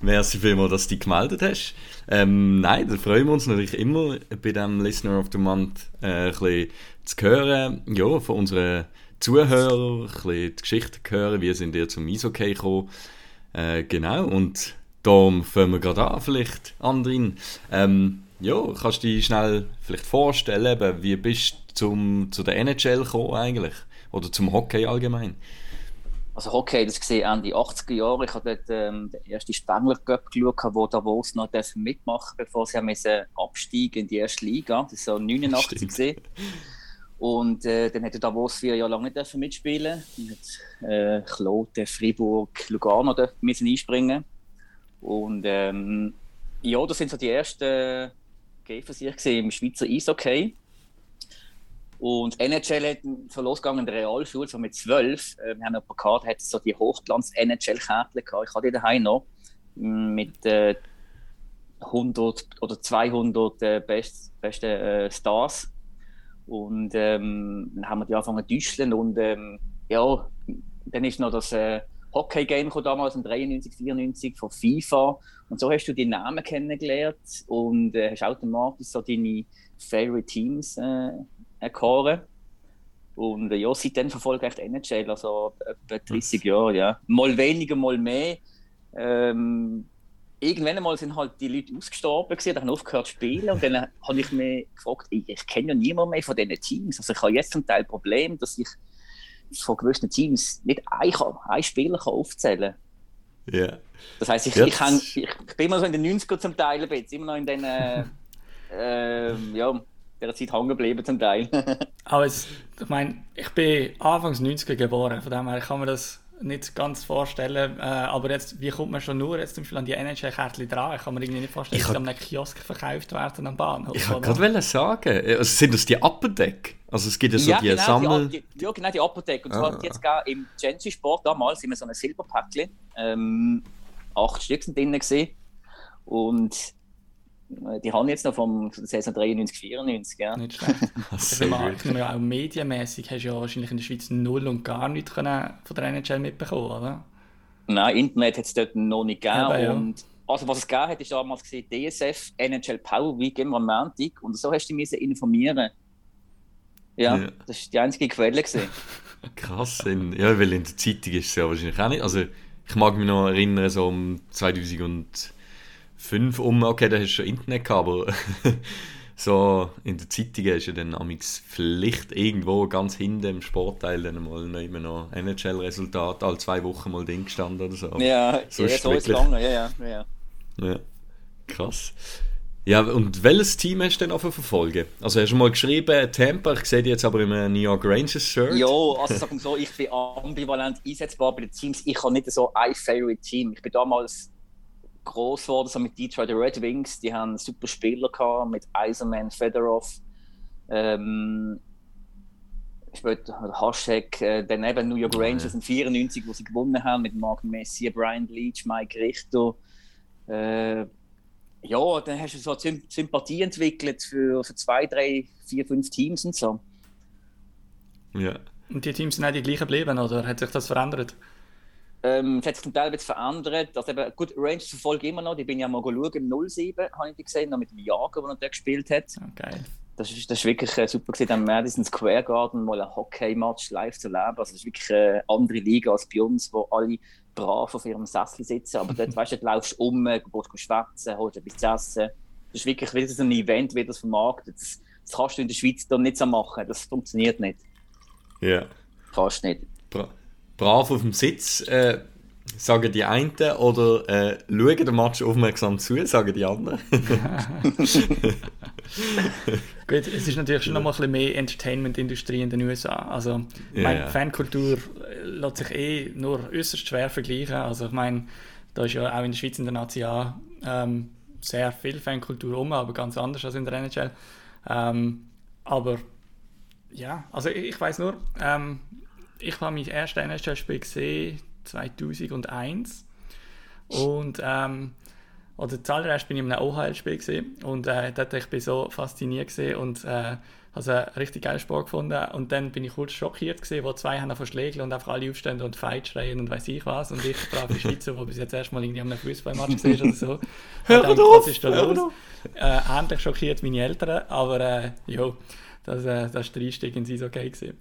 merci vielmals, dass du dich gemeldet hast. Ähm, nein, da freuen wir uns natürlich immer bei dem Listener of the Month äh, ein bisschen zu hören, ja, von unseren Zuhörern, ein bisschen die Geschichte hören, wie sind ihr zum Eishockey gekommen. Äh, genau, und darum fangen wir gerade an, vielleicht, Andrin. Ähm, ja, kannst du dich schnell vielleicht vorstellen, wie bist du zum, zu der NHL gekommen eigentlich? Oder zum Hockey allgemein? Also Hockey, das gesehen Ende 80er Jahre. Ich habe dort ähm, den ersten Spengler Cup geschaut, wo Davos noch mitmachen bevor sie haben absteigen in die erste Liga. Das war so 89 gesehen. Und äh, dann hätte Davos vier Jahre lang nicht mitspielen Dann hat äh, Kloten, Fribourg, Lugano müssen einspringen. Und ähm, ja, das sind so die ersten Gehversuche im Schweizer Eishockey. Und NHL hat so losgegangen in der Realschule, so mit zwölf. Äh, wir haben jemanden gehabt, hat so die Hochglanz-NHL-Kärtchen gehabt. Ich hatte die daheim noch mit äh, 100 oder 200 äh, best, besten äh, Stars. Und ähm, dann haben wir die angefangen zu düscheln und ähm, ja, dann ist noch das äh, Hockey-Game damals in 93, 94 von FIFA und so hast du die Namen kennengelernt und äh, hast automatisch so deine Favorite Teams erkoren. Und äh, ja, seitdem verfolge ich die NHL, also etwa 30 Jahre, ja. Mal weniger, mal mehr. Ähm, irgendwann einmal sind halt die Leute ausgestorben gewesen, haben aufgehört zu spielen und dann habe ich mich gefragt, ich, ich kenne ja niemand mehr von diesen Teams. Also ich habe jetzt zum Teil Problem, dass ich von gewissen Teams nicht einen, einen Spieler kann aufzählen kann. Yeah. Das heisst, ich, ich, ich, ich, bin immer so in den 90er zum Teil bisschen, immer noch in den äh, äh, ja, der Zeit hängen geblieben zum Teil. Aber es, ich meine, ich bin Anfangs 90er geboren, von dem her kann man das nicht ganz vorstellen. Äh, aber jetzt, wie kommt man schon nur jetzt zum Beispiel an die NHL-Kärtchen dran? Ich kann mir irgendwie nicht vorstellen, dass sie an einem Kiosk verkauft werden am Bahnhof. Ich wollte gerade sagen, also sind das die Apothek? Also es gibt ja so ja, die genau, Sammel... Die, die, ja, genau, die Apothek. Und zwar ah. jetzt im Gensi Sport damals sind wir so ein Silberpäckchen. Ähm, acht Stück sind drin gesehen. Und die haben jetzt noch vom Saison 93, 94, ja. Nicht schlecht. also, ich nehme auch medienmäßig hast du ja wahrscheinlich in der Schweiz null und gar nichts können von der NHL mitbekommen, oder? Nein, Internet hat es dort noch nicht gegeben. Eben, ja. und, also was es gegeben hat, ist damals gesehen, DSF, NHL Power Week, immer am Montag. Und so hast du dich müssen informieren ja, Ja. das war die einzige Quelle. Gewesen. Krass. In, ja, weil in der Zeitung ist es ja wahrscheinlich auch nicht. Also, ich mag mich noch erinnern, so um 2005 um, okay, da hast du schon Internet gehabt, aber so in der Zeitung ist ja dann amix vielleicht irgendwo ganz hinten im Sportteil dann mal noch immer noch NHL-Resultat, alle zwei Wochen mal Ding gestanden oder so. ja, So ja, ist so ist es gegangen. Ja, ja, ja. Ja. Krass. Ja, und welches Team hast du denn auch verfolgen? Also hast du mal geschrieben, Tampa, ich sehe dich jetzt aber im New York Rangers Shirt. Ja, also sagen wir so, ich bin ambivalent einsetzbar bei den Teams. Ich habe nicht so ein Favorite Team. Ich bin damals groß geworden so mit Detroit Red Wings. Die haben super Spieler gehabt mit Eisenman, Fedorov. Ähm, später Hashtag, äh, dann eben New York. Rangers in 94, wo sie gewonnen haben mit Mark Messi, Brian Leach, Mike Richter. Äh, ja, dann hast du so Symp Sympathie entwickelt für, für zwei, drei, vier, fünf Teams und so. Ja. Und die Teams sind auch die gleichen geblieben, oder hat sich das verändert? Ähm, es hat sich zum Teil jetzt verändert. Also eben, gut, Rangers verfolge ich immer noch. Die bin ja mal schauen. Im 07 habe ich die gesehen, noch mit dem Jager, der noch dort gespielt hat. Ja, geil. Das ist, das ist wirklich äh, super gewesen, am Madison Square Garden mal ein Hockey-Match live zu erleben. Also das ist wirklich eine andere Liga als bei uns, wo alle brav auf ihrem Sessel sitzen. Aber dort, weißt du, dort laufst du um, du gehst schwätzen, holst etwas zu essen. Das ist wirklich wieder so ein Event, wie das vermarktet. Das, das kannst du in der Schweiz dann nicht so machen. Das funktioniert nicht. ja. Fast nicht. Bra brav auf dem Sitz, äh, sagen die einen, oder äh, schauen den Match aufmerksam zu, sagen die anderen. Gut, es ist natürlich schon noch mal ein bisschen mehr Entertainment-Industrie in den USA. Also, Ja, meine. Fankultur äh, lässt sich eh nur äußerst schwer vergleichen. Also, ich meine, da ist ja auch in der Schweiz in der Nazi ähm, sehr viel Fankultur um, aber ganz anders als in der NHL. Ähm, aber ja, also ich, ich weiß nur, ähm, ich habe mein erstes NHL-Spiel gesehen 2001 und ähm, oder zuallererst bin ich in einem OHL-Spiel gesehen und äh, dort ich bin so fasziniert gesehen und äh, also einen richtig geilen Sport gefunden und dann bin ich kurz schockiert gesehen, wo zwei haben verschlägt und einfach alle aufstehen und Fight schreien und weiß ich was und ich brave Schweizer, wo bis jetzt erstmal irgendwie einem Fußballmatch gesehen oder so. Hör Und dann, auf, was ist da los? Äh, ähnlich schockiert meine Eltern, aber äh, jo, das, äh, das ist der Einstieg ins Eishockey gewesen.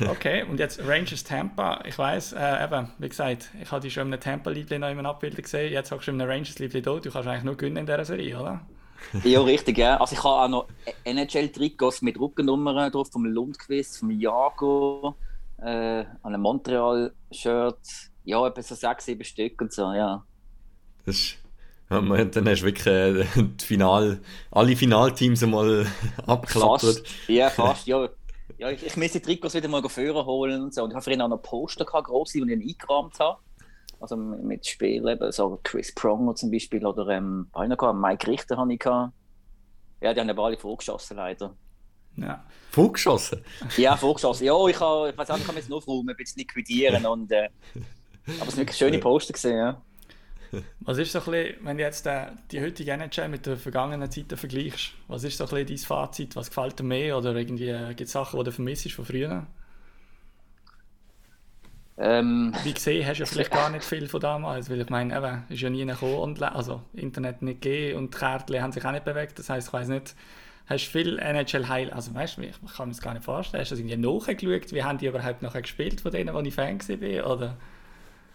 Okay, und jetzt Rangers Tampa. Ich weiß, äh, eben, wie gesagt, ich habe dich schon in einem Tampa-Liebling noch in einem Abbild gesehen. Jetzt hast du in einem Rangers-Liebling da. Du kannst eigentlich nur gewinnen in dieser Serie, oder? Ja, richtig, ja. Also ich habe auch noch NHL-Trikots mit Rückennummern drauf, vom Lundqvist, vom Jago, äh, an einem Montreal-Shirt. Ja, etwa so sechs, sieben Stück und so, ja. Das ist, ja, man- dann hast du wirklich äh, die Final, alle Finalteams einmal abgeklappert. Fast. Ja, fast, ja. Ja ich, ich muss die Trikots wieder mal führen holen und so. Und ich habe vorhin auch noch Poster gehabt, grosse, die ich eingerahmt habe. Also mit Spielen, eben, so Chris Pronger zum Beispiel oder ähm, einer gehabt, Mike Richter habe ich gehabt. Ja, die haben aber alle vorgeschossen, leider. Ja. Vorgeschossen. Ja, vorgeschossen. Ja, ich, habe, ich weiß auch, ich kann jetzt nur aufräumen, ein bisschen liquidieren. Und, äh, aber es sind wirklich schöne Poster gesehen, ja. Was ist so ein bisschen, wenn du jetzt äh, die heutige NHL mit der vergangenen Zeiten vergleichst, was ist so ein bisschen dein Fazit? Was gefällt dir mehr oder irgendwie äh, gibt es Sachen, die du vermisst von früher? Ähm, Wie gesehen, hast du ja vielleicht gar nicht viel von damals, weil ich meine, eben, ist ja nie gekommen, online, also Internet nicht gegeben und die Kärtchen haben sich auch nicht bewegt, das heisst, ich weiß nicht, hast du viel NHL Heil, also weißt du, ich ich kann mir das gar nicht vorstellen, hast du das irgendwie nachgeschaut, wie haben die überhaupt nachher gespielt von denen, wo ich Fan war, oder?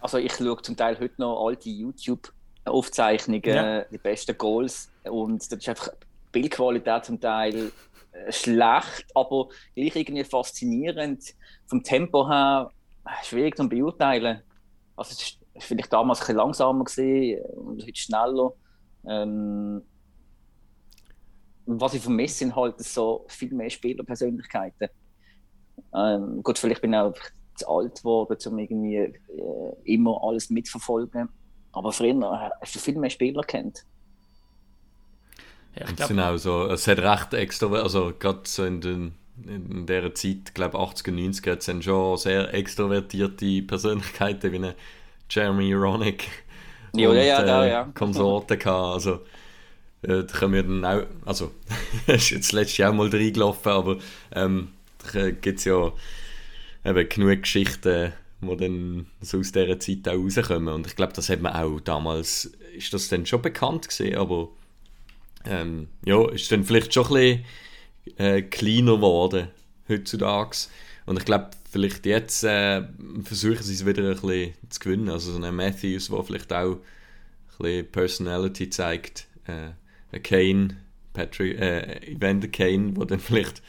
Also ich schaue zum Teil heute noch alte YouTube-Aufzeichnungen, Ja. die besten Goals. Und das ist einfach Bildqualität zum Teil äh, schlecht, aber gleich irgendwie faszinierend. Vom Tempo her äh, schwierig zu beurteilen. Also es ist vielleicht damals ein bisschen langsamer und heute schneller. Ähm, was ich vermisse, sind halt so viel mehr Spielerpersönlichkeiten. Ähm, gut, vielleicht bin ich auch zu alt geworden, um irgendwie äh, immer alles mitverfolgen. Aber früher hast du viel mehr Spieler kennt. Ja, ich sind auch so, es hat recht extra, also gerade so in, den, in dieser Zeit, glaube 80er, 90er, hat es dann schon sehr extrovertierte Persönlichkeiten wie eine Jeremy Roenick Ja, und ja, ja, da, äh, ja. Konsorten gehabt. Also, äh, da können wir dann auch, also, ist jetzt letztes Jahr mal reingelaufen, aber ähm, da gibt es ja eben genug Geschichten, die dann so aus dieser Zeit auch rauskommen. Und ich glaube, das hat man auch damals, ist das dann schon bekannt gesehen, aber ähm, ja, ist dann vielleicht schon ein bisschen äh, kleiner geworden heutzutage. Und ich glaube, vielleicht jetzt äh, versuchen sie es wieder ein bisschen zu gewinnen. Also so ein Matthews, der vielleicht auch ein bisschen Personality zeigt. Äh, ein Kane, Patrick, äh, Evander Kane, der dann vielleicht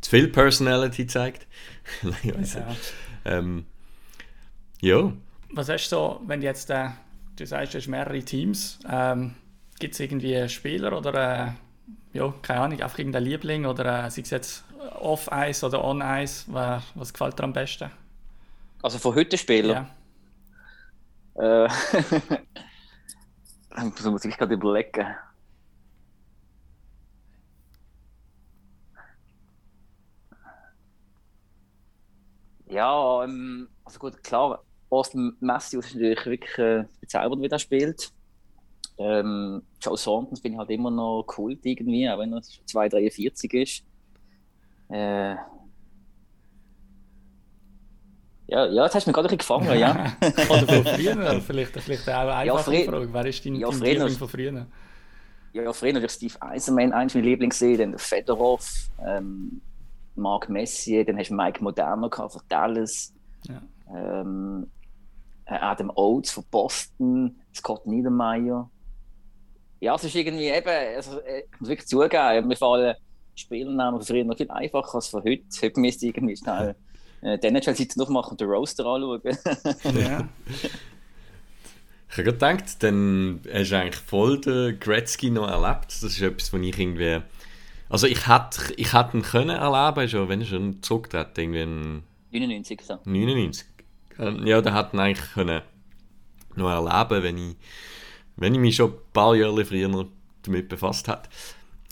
zu viel Personality zeigt. ich weiß ja. Ähm, ja. Was hast du so, wenn jetzt, äh, du sagst, du hast mehrere Teams, ähm, gibt es irgendwie Spieler oder, äh, ja, keine Ahnung, einfach irgendein Liebling oder äh, sei es jetzt off-Ice oder on-Ice, was gefällt dir am besten? Also von heute Spieler? Ja. Äh, das muss ich gerade überlegen. Ja, ähm, also gut, klar, Austin Matthews ist natürlich wirklich äh, bezaubernd, wie er spielt. Ähm, Joe Thornton finde ich halt immer noch Kult irgendwie, auch wenn er 2,43 ist. Äh, ja, ja, jetzt hast du mich gerade ein bisschen gefangen, ja. Oder von früher, vielleicht, vielleicht auch eine einfache ja, Frage. Wer ist dein, ja, dein Liebling von früher? Ja, ja früher natürlich Steve Eisenman, eins meiner Lieblings gesehen, dann Fedorov, ähm, Mark Messier, dann hast du Mike Moderno von Dallas, ja. ähm, äh, Adam Oates von Boston, Scott Niedermeyer. Ja, es ist irgendwie eben, also, äh, ich muss wirklich zugeben, mir fallen Spielernamen von früher noch viel einfacher als von heute. Heute müsste ich irgendwie schnell äh, die NHL-Seite noch machen und den Roaster anschauen. ja. Ich habe gedacht, dann hast du eigentlich voll den Gretzky noch erlebt. Das ist etwas, was ich irgendwie also ich hätte ich hätt ihn können erleben, schon, wenn er schon zurücktreten, irgendwie 99 so. 99. Ja, der hätte ihn eigentlich können noch erleben, wenn ich, wenn ich mich schon ein paar Jahre früher damit befasst hätte.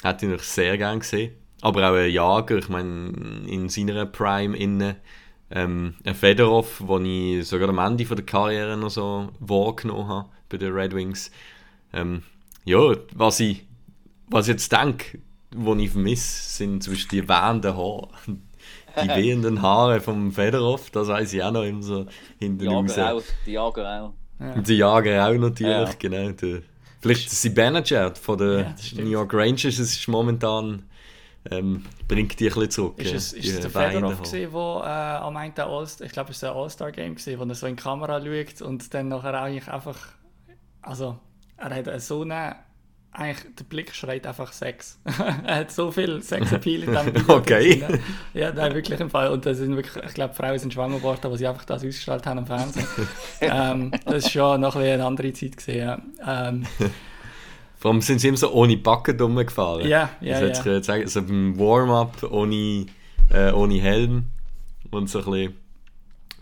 Hätte ich noch sehr gerne gesehen. Aber auch ein Jager, ich meine, in seiner Prime innen. Ähm, ein Fedorov, den ich sogar am Ende der Karriere noch so wahrgenommen habe bei den Red Wings. Ähm, ja, was ich, was ich jetzt denke, die ich vermisse, sind zwischen die wehenden Haare. Die wehenden Haare vom Federoff, das weiß ich auch noch immer so hinten raus. Auch, die Jager auch. Ja. Die Jager auch natürlich, ja. genau. Der, vielleicht ist sie Manager von den ja, New York Rangers, es ist momentan ähm, bringt die ein bisschen zurück. Ist es, ist es der Fedorov gesehen, wo äh, am Ende ich glaube, es war ein All-Star-Game gesehen, wo er so in die Kamera schaut und dann nachher eigentlich einfach, also er hat so eine eigentlich, der Blick schreit einfach Sex. er hat so viel Sexappeal in diesem Video. okay. Ja, nein, wirklich im Fall. Und das sind wirklich, ich glaube, Frauen sind schwanger geworden, weil sie einfach das ausgestrahlt haben am Fernsehen. ähm, das ist schon noch ein eine andere Zeit gesehen. Ähm, Vor allem sind sie immer so ohne Backen rumgefahren. Ja, ja, das ja. Sagen, so beim Warm-up ohne, äh, ohne Helm und so ein bisschen.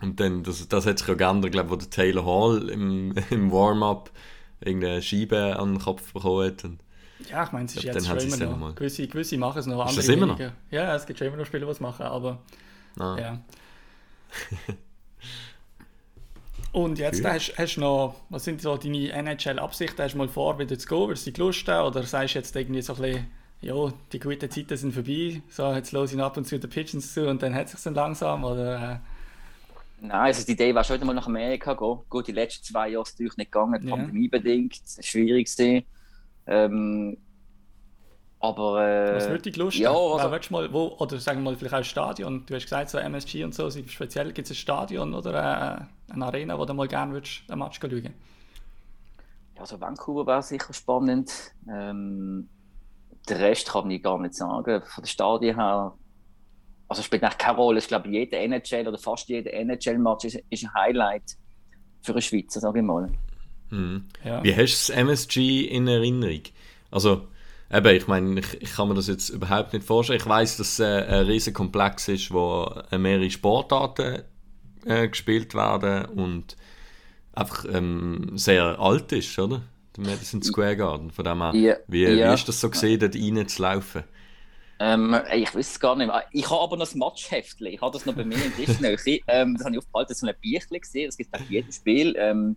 Und dann, das, das hat sich auch geändert, glaube ich, wo der Taylor Hall im, im Warm-up irgendeine Scheibe an den Kopf bekommen hat. Und ja, ich meine, es ist glaub, jetzt schon immer noch. Gewisse, gewisse machen es noch, andere das immer noch? Ja, es gibt schon immer noch Spiele, die es machen, aber ah. ja. Und jetzt cool. hast, hast du noch, was sind so deine NHL-Absichten? Hast du mal vor, wieder zu gehen? Wirst du Lust haben? Oder sagst du jetzt irgendwie so ein bisschen, ja, die guten Zeiten sind vorbei, so, jetzt los ich ab und zu den Pigeons zu und dann hat es sich dann langsam? Oder, äh, Nein, also die Idee war schon mal nach Amerika gehen. Gut, die letzten zwei Jahre ist nicht gegangen, ja. pandemiebedingt, schwierig gewesen. Ähm, aber. Äh, Was würde dich lustig? Ja, also, du mal, wo, oder sagen wir mal vielleicht auch ein Stadion. Du hast gesagt, so MSG und so, speziell gibt es ein Stadion oder äh, eine Arena, wo du mal gerne würdest, den Match schauen Ja, also Vancouver wäre sicher spannend. Ähm, den Rest kann ich gar nicht sagen. Von der Stadien her also spielt eigentlich keine Rolle. Ich glaube, jeder NHL oder fast jeder NHL-Match ist, ist, ein Highlight für eine Schweizer, sage ich mal. Mhm. Ja. Wie hast du das MSG in Erinnerung? Also, eben, ich meine, ich, ich, kann mir das jetzt überhaupt nicht vorstellen. Ich weiß, dass es äh, ein riesiger Komplex ist, wo äh, mehrere Sportarten äh, gespielt werden und einfach ähm, sehr alt ist, oder? Der Madison Square Garden. Von dem her, ja. wie, ja. wie ist das so gesehen, dort reinzulaufen? Ähm, ich weiß es gar nicht mehr. Ich habe aber noch ein Matchheftchen. Ich habe das noch bei mir in Tischnähe. ähm, das habe ich aufgehalten, so ein Bierchen gesehen. Das gibt es bei jedem Spiel. Ähm,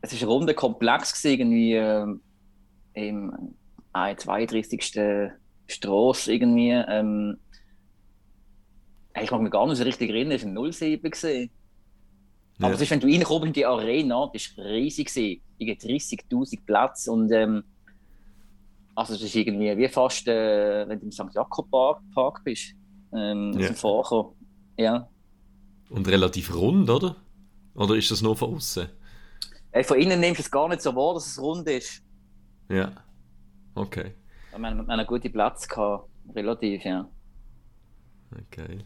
es war ein runder Komplex, irgendwie ähm, im 32. Straße irgendwie. Ähm, ich mag mich gar nicht so richtig erinnern, es war ein 07 gesehen. Aber es ist, wenn du reinkommst in die Arena, das war riesig, gewesen. irgendwie 30'000 Plätze und ähm, also das ist irgendwie wie fast, äh, wenn du im St. Jakob Park, bist, ähm, Ja. zum Vorkommen. Ja. Und relativ rund, oder? Oder ist das nur von außen? Äh, von innen nimmst du es gar nicht so wahr, dass es rund ist. Ja. Okay. Wir haben, einen guten Platz gehabt, relativ, ja. Okay.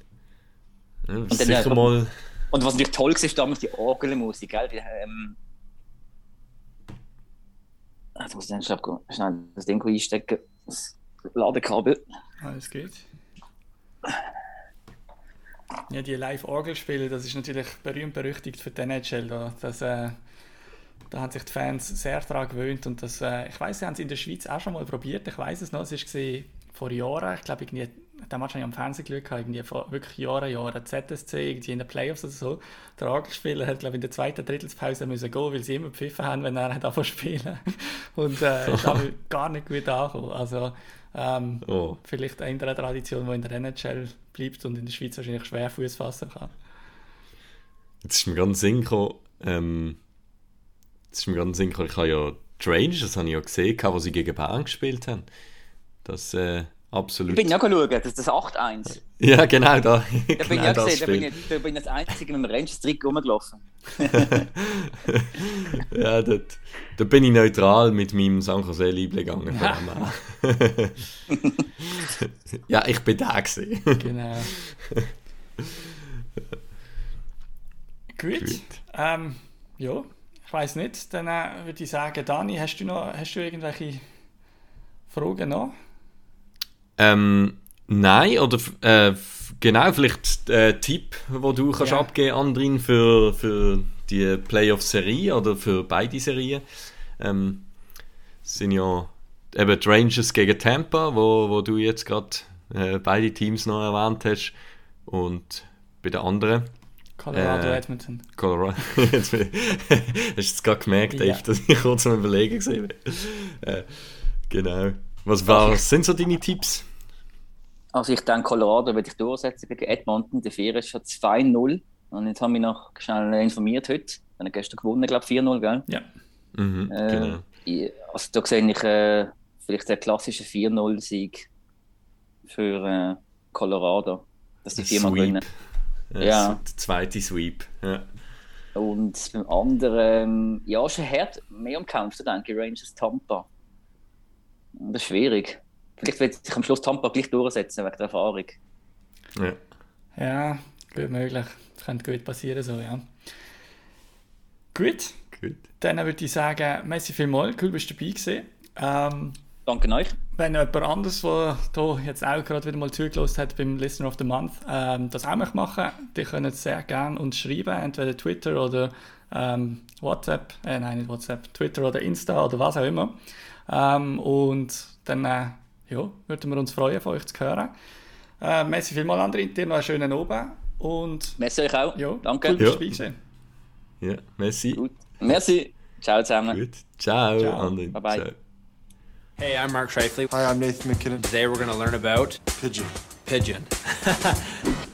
Ja, dann, sicher äh, mal. Und was natürlich toll war, ist damals die Orgelmusik, gell? Die, ähm, Jetzt muss ich schnell, das Ding einstecken. Das Ladekabel. Alles gut. Ja, die Live-Orgelspiele, das ist natürlich berühmt berüchtigt für die NHL. Da, das, äh, da haben sich die Fans sehr daran gewöhnt. Und das, äh, ich weiß, sie haben es in der Schweiz auch schon mal probiert. Ich weiß es noch, es war vor Jahren, ich glaube, irgendwie, damals habe ich am Fernsehen geschaut, irgendwie vor wirklich Jahren, Jahren, ZSC, irgendwie in den Playoffs oder so. Der Orgelspieler hat, glaube ich, in der zweiten Drittelspause müssen gehen, weil sie immer gepfiffen haben, wenn er hat angefangen spielen. Und äh, ist aber gar nicht gut angekommen. Also, ähm, Oh. vielleicht eine andere Tradition, die in der NHL bleibt und in der Schweiz wahrscheinlich schwer Fuß fassen kann. Jetzt ist mir ganz Sinn gekommen, ähm, jetzt ist mir ganz Sinn gekommen, ich habe ja die Rangers, das habe ich ja gesehen, wo sie gegen Bern gespielt haben. Das äh, absolut. Ich bin ja schauen, das ist das 8-1. ja, genau da. Da bin genau ich ja das gesehen, da bin ich, da bin ich das Einzige mit dem Rangers-Trick rumgelaufen. ja, dort, da bin ich neutral mit meinem San Jose Liebling gegangen. ja, ich bin da gewesen. Genau. Gut. Gut. Ähm, ja, ich weiß nicht. Dann äh, würde ich sagen, Dani, hast du noch hast du irgendwelche Fragen noch? Ähm, nein, oder äh, genau, vielleicht äh, Tipp, wo du kannst Ja. abgeben Andrin, für, für die Playoff-Serie oder für beide Serien. Ähm, sind ja eben die Rangers gegen Tampa, wo, wo du jetzt gerade äh, beide Teams noch erwähnt hast. Und bei den anderen, Colorado, Äh, Edmonton. Colorado. Hast du es gerade gemerkt, Dave, Ja. dass ich kurz am Überlegen gesehen äh, Genau. Was, was sind so deine Tipps? Also ich denke, Colorado wird ich durchsetzen gegen Edmonton. Der Vier ist schon 2-0. Und jetzt haben wir noch schnell informiert heute. Wir haben gestern gewonnen, glaube ich, 4-0, gell? Ja. Mhm, Äh, genau. Also da sehe ich äh, vielleicht der klassische 4-0-Sieg für äh, Colorado. Dass die viermal gewinnen. Ja. Ja. Der zweite Sweep. Ja. Und beim anderen, ja, schon hart, mehr umkämpft, denke ich, Rangers Tampa. Das ist schwierig. Vielleicht wird sich am Schluss Tampa gleich durchsetzen wegen der Erfahrung. Ja. Ja, gut möglich. Das könnte gut passieren so, ja. Gut, Gut. dann würde ich sagen, merci vielmals, cool, bist du dabei gewesen. Ähm, Danke euch. wenn jemand anderes, der hier jetzt auch gerade wieder mal zugelassen hat beim Listener of the Month, ähm, das auch möchte machen die können es sehr gerne uns schreiben, entweder Twitter oder ähm, WhatsApp, äh, nein, nicht WhatsApp, Twitter oder Insta oder was auch immer. Ähm, und dann äh, ja, würden wir uns freuen, von euch zu hören. Äh, merci vielmals, André, dir noch einen schönen Abend und Merci euch auch. ja, Danke. cool, bist du Ja. dabei gewesen. Ja, merci. Gut. Merci. Ciao zusammen. Gut. Ciao, Ciao. Andrin. Bye bye. Ciao. Hey, I'm Mark Shifley. Hi, I'm Nathan McKinnon. Today we're going to learn about Pigeon. pigeon.